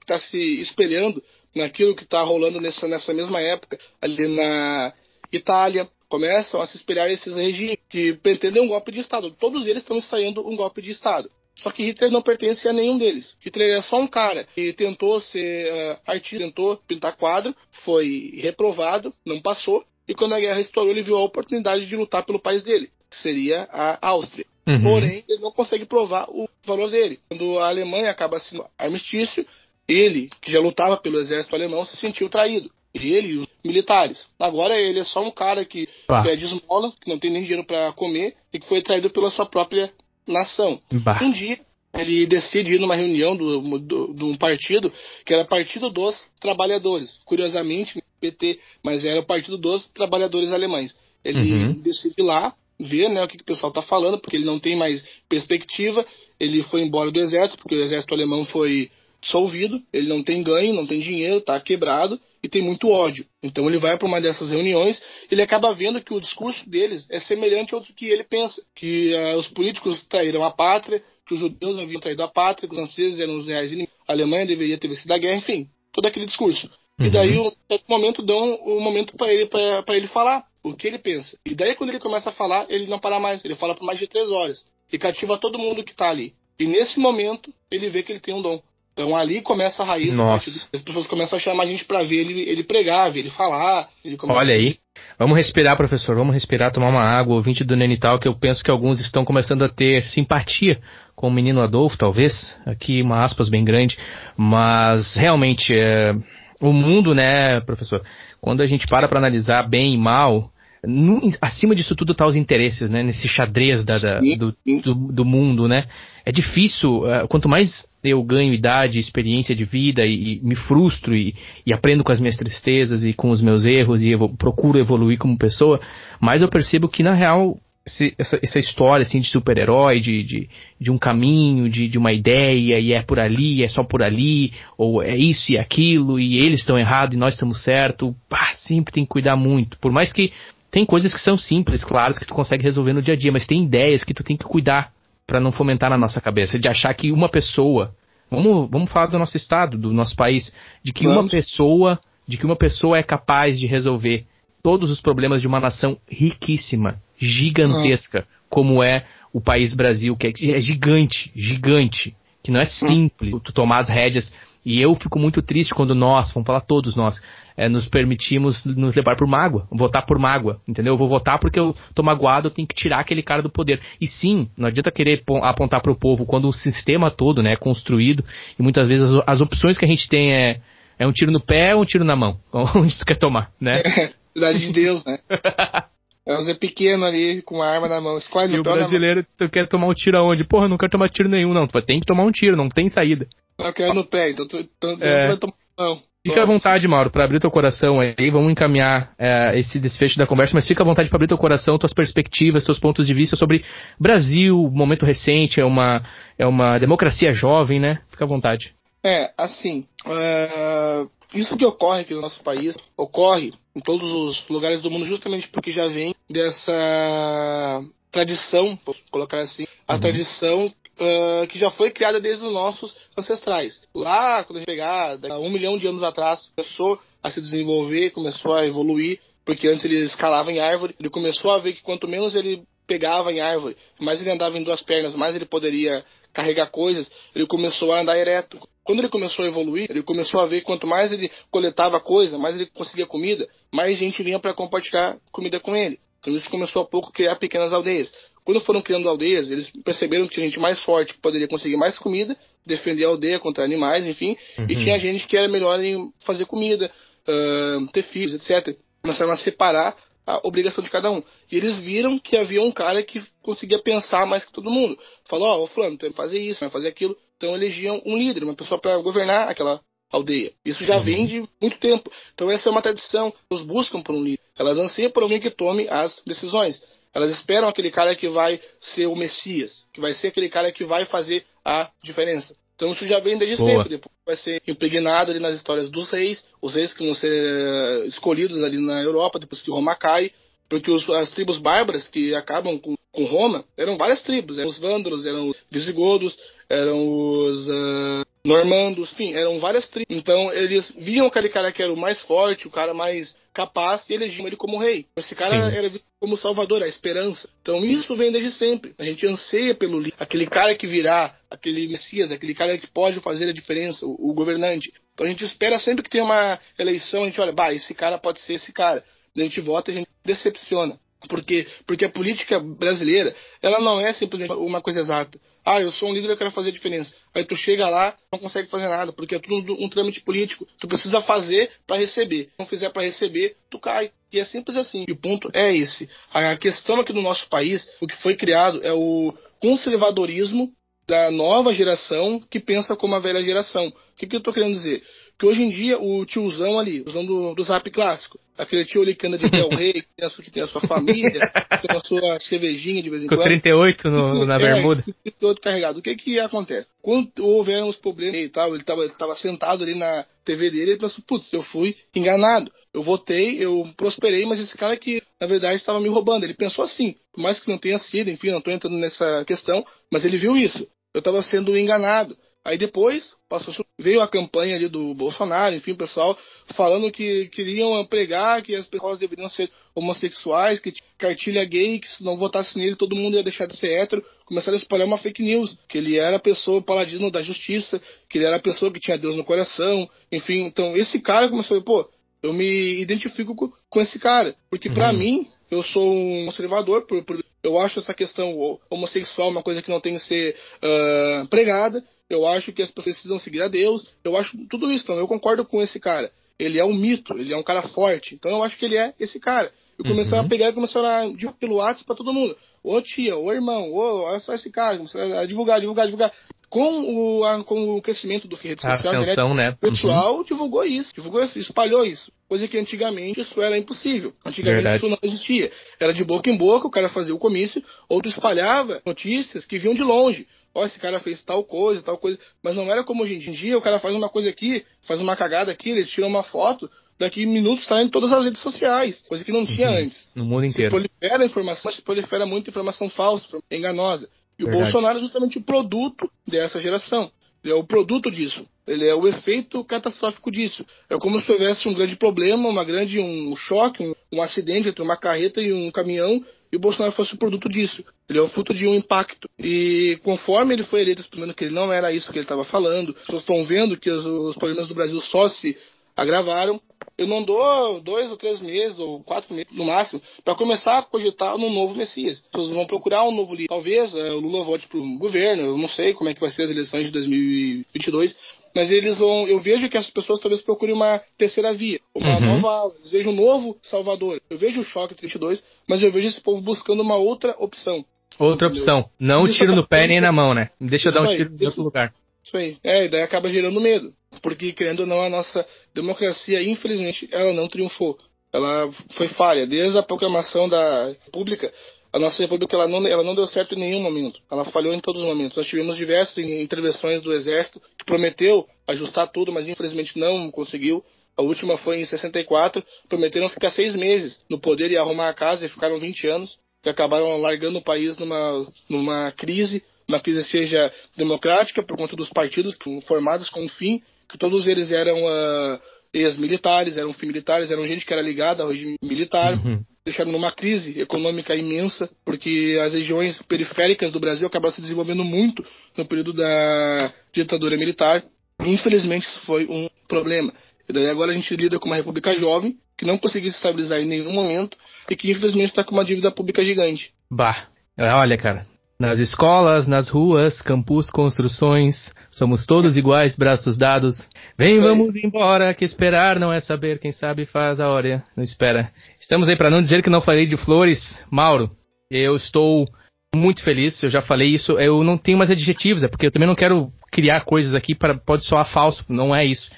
tá se espelhando naquilo que está rolando nessa, nessa mesma época ali na Itália. Começam a se espelhar esses regimes que pretendem um golpe de Estado. Todos eles estão ensaiando um golpe de Estado. Só que Hitler não pertence a nenhum deles. Hitler é só um cara que tentou ser uh, artista, tentou pintar quadro, foi reprovado, não passou. E quando a guerra estourou, ele viu a oportunidade de lutar pelo país dele, que seria a Áustria. Uhum. Porém, ele não consegue provar o valor dele. Quando a Alemanha acaba sendo armistício, ele, que já lutava pelo exército alemão, se sentiu traído. Ele e os militares. Agora ele é só um cara que ah. pede esmola, que não tem nem dinheiro para comer e que foi traído pela sua própria nação. Bah. Um dia ele decide ir numa reunião do, do, de um partido que era Partido dos Trabalhadores. Curiosamente, PT, mas era o Partido dos Trabalhadores Alemães. Ele uhum. decide ir lá ver né, o que, que o pessoal está falando, porque ele não tem mais perspectiva. Ele foi embora do exército, porque o exército alemão foi dissolvido, ele não tem ganho, não tem dinheiro, está quebrado e tem muito ódio. Então ele vai para uma dessas reuniões, ele acaba vendo que o discurso deles é semelhante ao que ele pensa, que uh, os políticos traíram a pátria, que os judeus haviam traído a pátria, que os franceses eram os reais inimigos, a Alemanha deveria ter vencido a guerra, enfim, todo aquele discurso. Uhum. E daí, um certo momento, dão um momento para ele, para ele falar o que ele pensa. E daí, quando ele começa a falar, ele não para mais, ele fala por mais de três horas e cativa todo mundo que está ali. E nesse momento, ele vê que ele tem um dom. Então ali começa a raiz. Nossa. As pessoas começam a chamar a gente para ver ele, ele pregar, ver ele falar. Ele Olha aí. Vamos respirar, professor, vamos respirar, tomar uma água, ouvinte do Nenital, que eu penso que alguns estão começando a ter simpatia com o menino Adolfo, talvez. Aqui uma aspas bem grande, mas realmente é, o mundo, né, professor, quando a gente para para analisar bem e mal, no, acima disso tudo tá os interesses, né? Nesse xadrez da, da do, do, do, mundo, né? É difícil, uh, quanto mais eu ganho idade, experiência de vida e, e me frustro e, e, aprendo com as minhas tristezas e com os meus erros e evo procuro evoluir como pessoa, mais eu percebo que na real essa, essa história assim de super-herói, de, de, de, um caminho, de, de uma ideia, e é por ali, é só por ali, ou é isso e aquilo, e eles estão errados e nós estamos certo, sempre tem que cuidar muito. Por mais que tem coisas que são simples, claras, que tu consegue resolver no dia a dia, mas tem ideias que tu tem que cuidar para não fomentar na nossa cabeça, de achar que uma pessoa, vamos, vamos falar do nosso estado, do nosso país, de que vamos. uma pessoa, de que uma pessoa é capaz de resolver todos os problemas de uma nação riquíssima, gigantesca, como é o país Brasil, que é, é gigante, gigante, que não é simples tu tomar as rédeas e eu fico muito triste quando nós, vamos falar todos nós, é, nos permitimos nos levar por mágoa, votar por mágoa, entendeu? Eu vou votar porque eu tô magoado, eu tenho que tirar aquele cara do poder. E sim, não adianta querer apontar para o povo quando o sistema todo né, é construído e muitas vezes as, as opções que a gente tem é, é um tiro no pé ou um tiro na mão, [LAUGHS] onde tu quer tomar, né? [LAUGHS] Cidade de Deus, né? [LAUGHS] É um Zé pequeno ali com uma arma na mão. Escolhe e o brasileiro, tu quer tomar um tiro aonde? Porra, não quero tomar tiro nenhum, não. Tu vai ter que tomar um tiro, não tem saída. Quero no pé, então então, é. tomar não. Fica à vontade, Mauro, para abrir teu coração aí. Vamos encaminhar é, esse desfecho da conversa, mas fica à vontade para abrir teu coração, tuas perspectivas, seus pontos de vista sobre Brasil, momento recente, é uma, é uma democracia jovem, né? Fica à vontade. É, assim, uh, isso que ocorre aqui no nosso país ocorre em todos os lugares do mundo justamente porque já vem dessa tradição, vou colocar assim, a uhum. tradição uh, que já foi criada desde os nossos ancestrais. Lá, quando a gente pegar, um milhão de anos atrás, começou a se desenvolver, começou a evoluir, porque antes ele escalava em árvore, ele começou a ver que quanto menos ele pegava em árvore, mais ele andava em duas pernas, mais ele poderia carregar coisas, ele começou a andar ereto. Quando ele começou a evoluir, ele começou a ver que quanto mais ele coletava coisa, mais ele conseguia comida, mais gente vinha para compartilhar comida com ele. Então isso começou a pouco criar pequenas aldeias. Quando foram criando aldeias, eles perceberam que tinha gente mais forte que poderia conseguir mais comida, defender a aldeia contra animais, enfim, uhum. e tinha gente que era melhor em fazer comida, uh, ter filhos, etc. Começaram a separar a obrigação de cada um. E eles viram que havia um cara que conseguia pensar mais que todo mundo. Falou, ó, oh, fulano, tu vai fazer isso, vai fazer aquilo. Então elegiam um líder, uma pessoa para governar aquela aldeia. Isso já uhum. vem de muito tempo. Então essa é uma tradição. Elas buscam por um líder. Elas anseiam por alguém que tome as decisões. Elas esperam aquele cara que vai ser o Messias, que vai ser aquele cara que vai fazer a diferença. Então isso já vem desde Boa. sempre. Depois vai ser impregnado ali nas histórias dos reis, os reis que vão ser uh, escolhidos ali na Europa depois que Roma cai, porque os, as tribos bárbaras que acabam com, com, Roma eram várias tribos, eram os vândalos, eram os visigodos, eram os uh, normandos, enfim, eram várias tribos. Então eles viam aquele cara que era o mais forte, o cara mais capaz e elegiam ele como rei. Esse cara Sim. era visto como salvador, a esperança. Então isso vem desde sempre. A gente anseia pelo líder, aquele cara que virá, aquele messias, aquele cara que pode fazer a diferença, o, o governante. Então a gente espera sempre que tem uma eleição, a gente olha, bah, esse cara pode ser esse cara. A gente vota e a gente decepciona. Porque, porque a política brasileira, ela não é simplesmente uma coisa exata. Ah, eu sou um líder, eu quero fazer a diferença. Aí tu chega lá, não consegue fazer nada, porque é tudo um, um trâmite político. Tu precisa fazer para receber. Se não fizer para receber, tu cai. E é simples assim. E o ponto é esse. A questão aqui no nosso país, o que foi criado é o conservadorismo da nova geração que pensa como a velha geração. O que, que eu estou querendo dizer? Que hoje em dia o tiozão ali, usando do, do zap clássico, aquele tio ali que anda de Del [LAUGHS] Rey, que tem, a sua, que tem a sua família, que tem a sua cervejinha de vez em quando. Com 38 no, na é, bermuda. 38 carregado. O que que acontece? Quando houveram os problemas e tal, ele estava tava sentado ali na TV dele, ele pensou, putz, eu fui enganado. Eu votei, eu prosperei, mas esse cara que, na verdade, estava me roubando. Ele pensou assim, por mais que não tenha sido, enfim, não estou entrando nessa questão, mas ele viu isso. Eu estava sendo enganado. Aí depois passou, veio a campanha ali do Bolsonaro, enfim, o pessoal falando que queriam pregar que as pessoas deveriam ser homossexuais, que tinha cartilha gay, que se não votasse nele todo mundo ia deixar de ser hétero. Começaram a espalhar uma fake news, que ele era a pessoa paladino da justiça, que ele era a pessoa que tinha Deus no coração, enfim. Então esse cara começou a pô, eu me identifico com, com esse cara. Porque uhum. para mim, eu sou um conservador, por, por, eu acho essa questão homossexual uma coisa que não tem que ser uh, pregada. Eu acho que as pessoas precisam seguir a Deus. Eu acho tudo isso. Então, eu concordo com esse cara. Ele é um mito, ele é um cara forte. Então, eu acho que ele é esse cara. Eu comecei uhum. a pegar e começar a divulgar pelo WhatsApp pra todo mundo. Ô tia, ô irmão, ô, olha só esse cara. Comecei a divulgar, divulgar, divulgar com o, a, com o crescimento do rede social, atenção, né? o pessoal uhum. divulgou isso, divulgou isso, espalhou isso. Coisa que antigamente isso era impossível. Antigamente Verdade. isso não existia. Era de boca em boca, o cara fazia o comício, outro espalhava notícias que vinham de longe. Ó, esse cara fez tal coisa, tal coisa. Mas não era como hoje em dia, o cara faz uma coisa aqui, faz uma cagada aqui, eles tiram uma foto, daqui minutos está em todas as redes sociais, coisa que não tinha uhum. antes. No mundo inteiro. Se prolifera informação, se prolifera muita informação falsa, enganosa. E Verdade. o Bolsonaro é justamente o produto dessa geração. Ele é o produto disso. Ele é o efeito catastrófico disso. É como se houvesse um grande problema, uma grande um choque, um, um acidente entre uma carreta e um caminhão e o Bolsonaro fosse o produto disso. Ele é o fruto de um impacto. E conforme ele foi eleito, explicando que ele não era isso que ele estava falando, as pessoas estão vendo que os, os, problemas do Brasil só se agravaram. Eu não dou dois ou três meses, ou quatro meses no máximo, para começar a cogitar num novo Messias. As pessoas vão procurar um novo líder. Talvez é, o Lula volte para o governo, eu não sei como é que vai ser as eleições de 2022, mas eles vão. Eu vejo que as pessoas talvez procurem uma terceira via, uma uhum. nova aula. Eles vejam um novo Salvador. Eu vejo o choque 32, mas eu vejo esse povo buscando uma outra opção. Outra opção. Não um tiro no pé nem na mão, né? Deixa eu dar um aí, tiro em outro lugar. Isso aí. É, e daí acaba gerando medo. Porque, querendo ou não, a nossa democracia, infelizmente, ela não triunfou. Ela foi falha. Desde a proclamação da República, a nossa República ela não, ela não deu certo em nenhum momento. Ela falhou em todos os momentos. Nós tivemos diversas intervenções do Exército que prometeu ajustar tudo, mas infelizmente não conseguiu. A última foi em 64. Prometeram ficar seis meses no poder e arrumar a casa e ficaram 20 anos. Que acabaram largando o país numa, numa crise uma crise seja democrática por conta dos partidos que formados com um fim, que todos eles eram uh, ex-militares, eram militares, eram gente que era ligada ao regime militar, uhum. deixaram numa crise econômica imensa, porque as regiões periféricas do Brasil acabaram se desenvolvendo muito no período da ditadura militar. Infelizmente, isso foi um problema. E daí agora a gente lida com uma república jovem, que não conseguiu se estabilizar em nenhum momento, e que infelizmente está com uma dívida pública gigante. Bah, olha, cara, nas escolas, nas ruas, campus, construções, somos todos iguais, braços dados. Vem, vamos embora, que esperar não é saber, quem sabe faz a hora, não espera. Estamos aí para não dizer que não falei de flores. Mauro, eu estou muito feliz, eu já falei isso, eu não tenho mais adjetivos, é porque eu também não quero criar coisas aqui para pode soar falso, não é isso.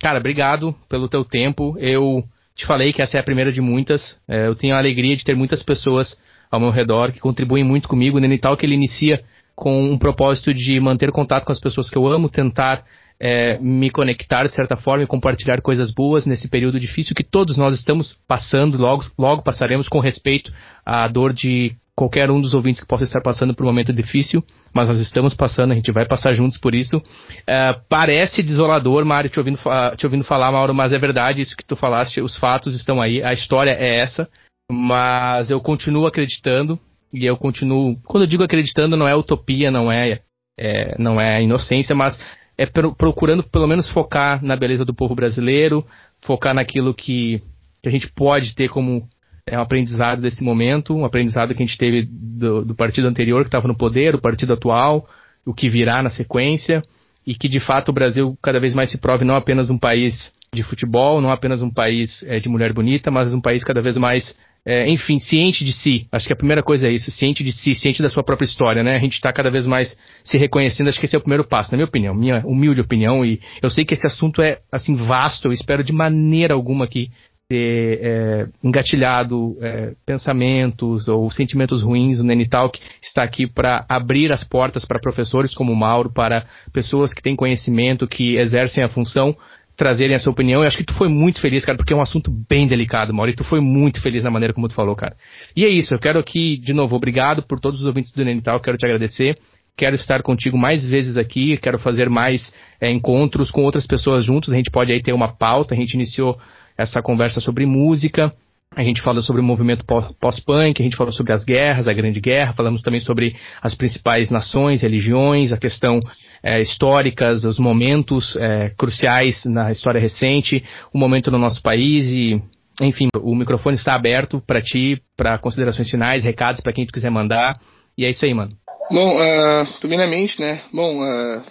cara, obrigado pelo teu tempo, eu te falei que essa é a primeira de muitas, é, eu tenho a alegria de ter muitas pessoas ao meu redor que contribuem muito comigo. O Nenital que ele inicia com um propósito de manter contato com as pessoas que eu amo, tentar é, me conectar de certa forma e compartilhar coisas boas nesse período difícil que todos nós estamos passando, logo, logo passaremos com respeito à dor de qualquer um dos ouvintes que possa estar passando por um momento difícil, mas nós estamos passando, a gente vai passar juntos por isso. É, parece desolador, Mário, te ouvindo, te ouvindo falar, Mauro, mas é verdade isso que tu falaste, os fatos estão aí, a história é essa. Mas eu continuo acreditando e eu continuo. Quando eu digo acreditando, não é utopia, não é, é não é inocência, mas é procurando pelo menos focar na beleza do povo brasileiro, focar naquilo que, que a gente pode ter como é um aprendizado desse momento, um aprendizado que a gente teve do, do partido anterior que estava no poder, o partido atual, o que virá na sequência, e que de fato o Brasil cada vez mais se prove não apenas um país de futebol, não apenas um país é, de mulher bonita, mas um país cada vez mais é, enfim, ciente de si. Acho que a primeira coisa é isso, ciente de si, ciente da sua própria história, né? A gente está cada vez mais se reconhecendo, acho que esse é o primeiro passo, na minha opinião, minha humilde opinião, e eu sei que esse assunto é, assim, vasto, eu espero de maneira alguma aqui ter é, engatilhado é, pensamentos ou sentimentos ruins. O Nene Talk está aqui para abrir as portas para professores como o Mauro, para pessoas que têm conhecimento, que exercem a função trazerem a sua opinião. Eu acho que tu foi muito feliz, cara, porque é um assunto bem delicado, Mauro. tu foi muito feliz na maneira como tu falou, cara. E é isso, eu quero aqui, de novo, obrigado por todos os ouvintes do Nenital, quero te agradecer. Quero estar contigo mais vezes aqui, quero fazer mais é, encontros com outras pessoas juntos. A gente pode aí ter uma pauta, a gente iniciou essa conversa sobre música. A gente fala sobre o movimento pós-punk, a gente falou sobre as guerras, a Grande Guerra, falamos também sobre as principais nações, religiões, a questão é, históricas, os momentos é, cruciais na história recente, o momento no nosso país e, enfim, o microfone está aberto para ti, para considerações finais, recados para quem tu quiser mandar. E é isso aí, mano. Bom, uh, primeiramente, né, bom, uh,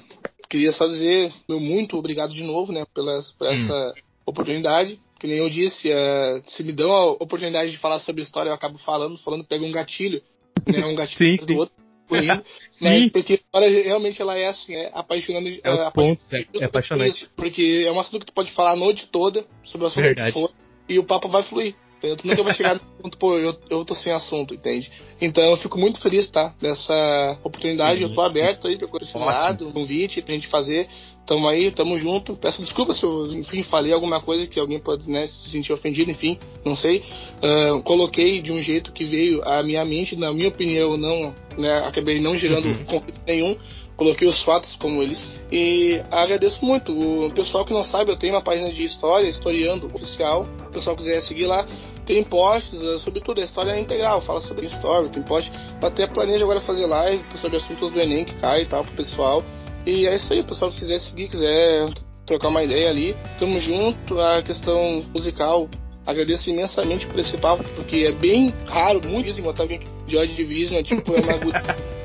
queria só dizer meu muito obrigado de novo, né, pela, por hum. essa hum. oportunidade que nem eu disse, uh, se me dão a oportunidade de falar sobre história, eu acabo falando, falando, pego um gatilho, né? Um [LAUGHS] gatilho sim, do sim. outro. Correndo, [LAUGHS] mas porque a história realmente ela é assim, é apaixonante. É, é, pontos, é, é apaixonante. Porque é um assunto que tu pode falar a noite toda sobre o assunto Verdade. que for e o papo vai fluir. Tu nunca vai chegar [LAUGHS] no ponto, pô, eu, eu tô sem assunto, entende? Então eu fico muito feliz, tá? Dessa oportunidade, uhum. eu tô aberto aí pra um convite pra gente fazer. Tamo aí, tamo junto. Peço desculpas se eu, enfim, falei alguma coisa que alguém pode né, se sentir ofendido, enfim, não sei. Uh, coloquei de um jeito que veio à minha mente, na minha opinião, não, né, acabei não gerando uhum. conflito nenhum. Coloquei os fatos como eles. E agradeço muito. O pessoal que não sabe, eu tenho uma página de história, historiando oficial. O pessoal quiser seguir lá, tem posts uh, sobre tudo, a história é integral, fala sobre história, tem post. Até planejo agora fazer live sobre assuntos do Enem que cai e tal pro pessoal. E é isso aí, o pessoal que quiser seguir, quiser trocar uma ideia ali, tamo junto. A questão musical, agradeço imensamente por esse papo, porque é bem raro, muito difícil encontrar alguém de Joy Division, é tipo, é uma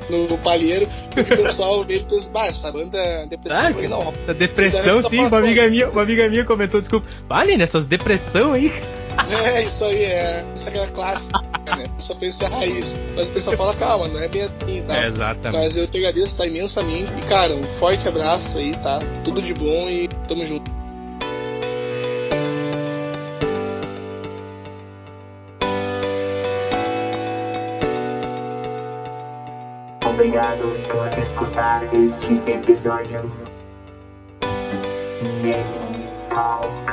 [LAUGHS] no palheiro, porque o pessoal veio e pensa, bah, essa banda é depressão. Ah, não, essa depressão, sim, uma amiga, minha, uma amiga minha comentou, desculpa, vale nessas depressão aí. É, isso aí, é. Isso aqui é clássica, né? Só pensa a raiz. Mas o pessoal fala, calma, não é bem assim, tá? É, exatamente. Mas eu te agradeço, tá, imensamente. E, cara, um forte abraço aí, tá? Tudo de bom e tamo junto. Obrigado por escutar este episódio. Game Talk.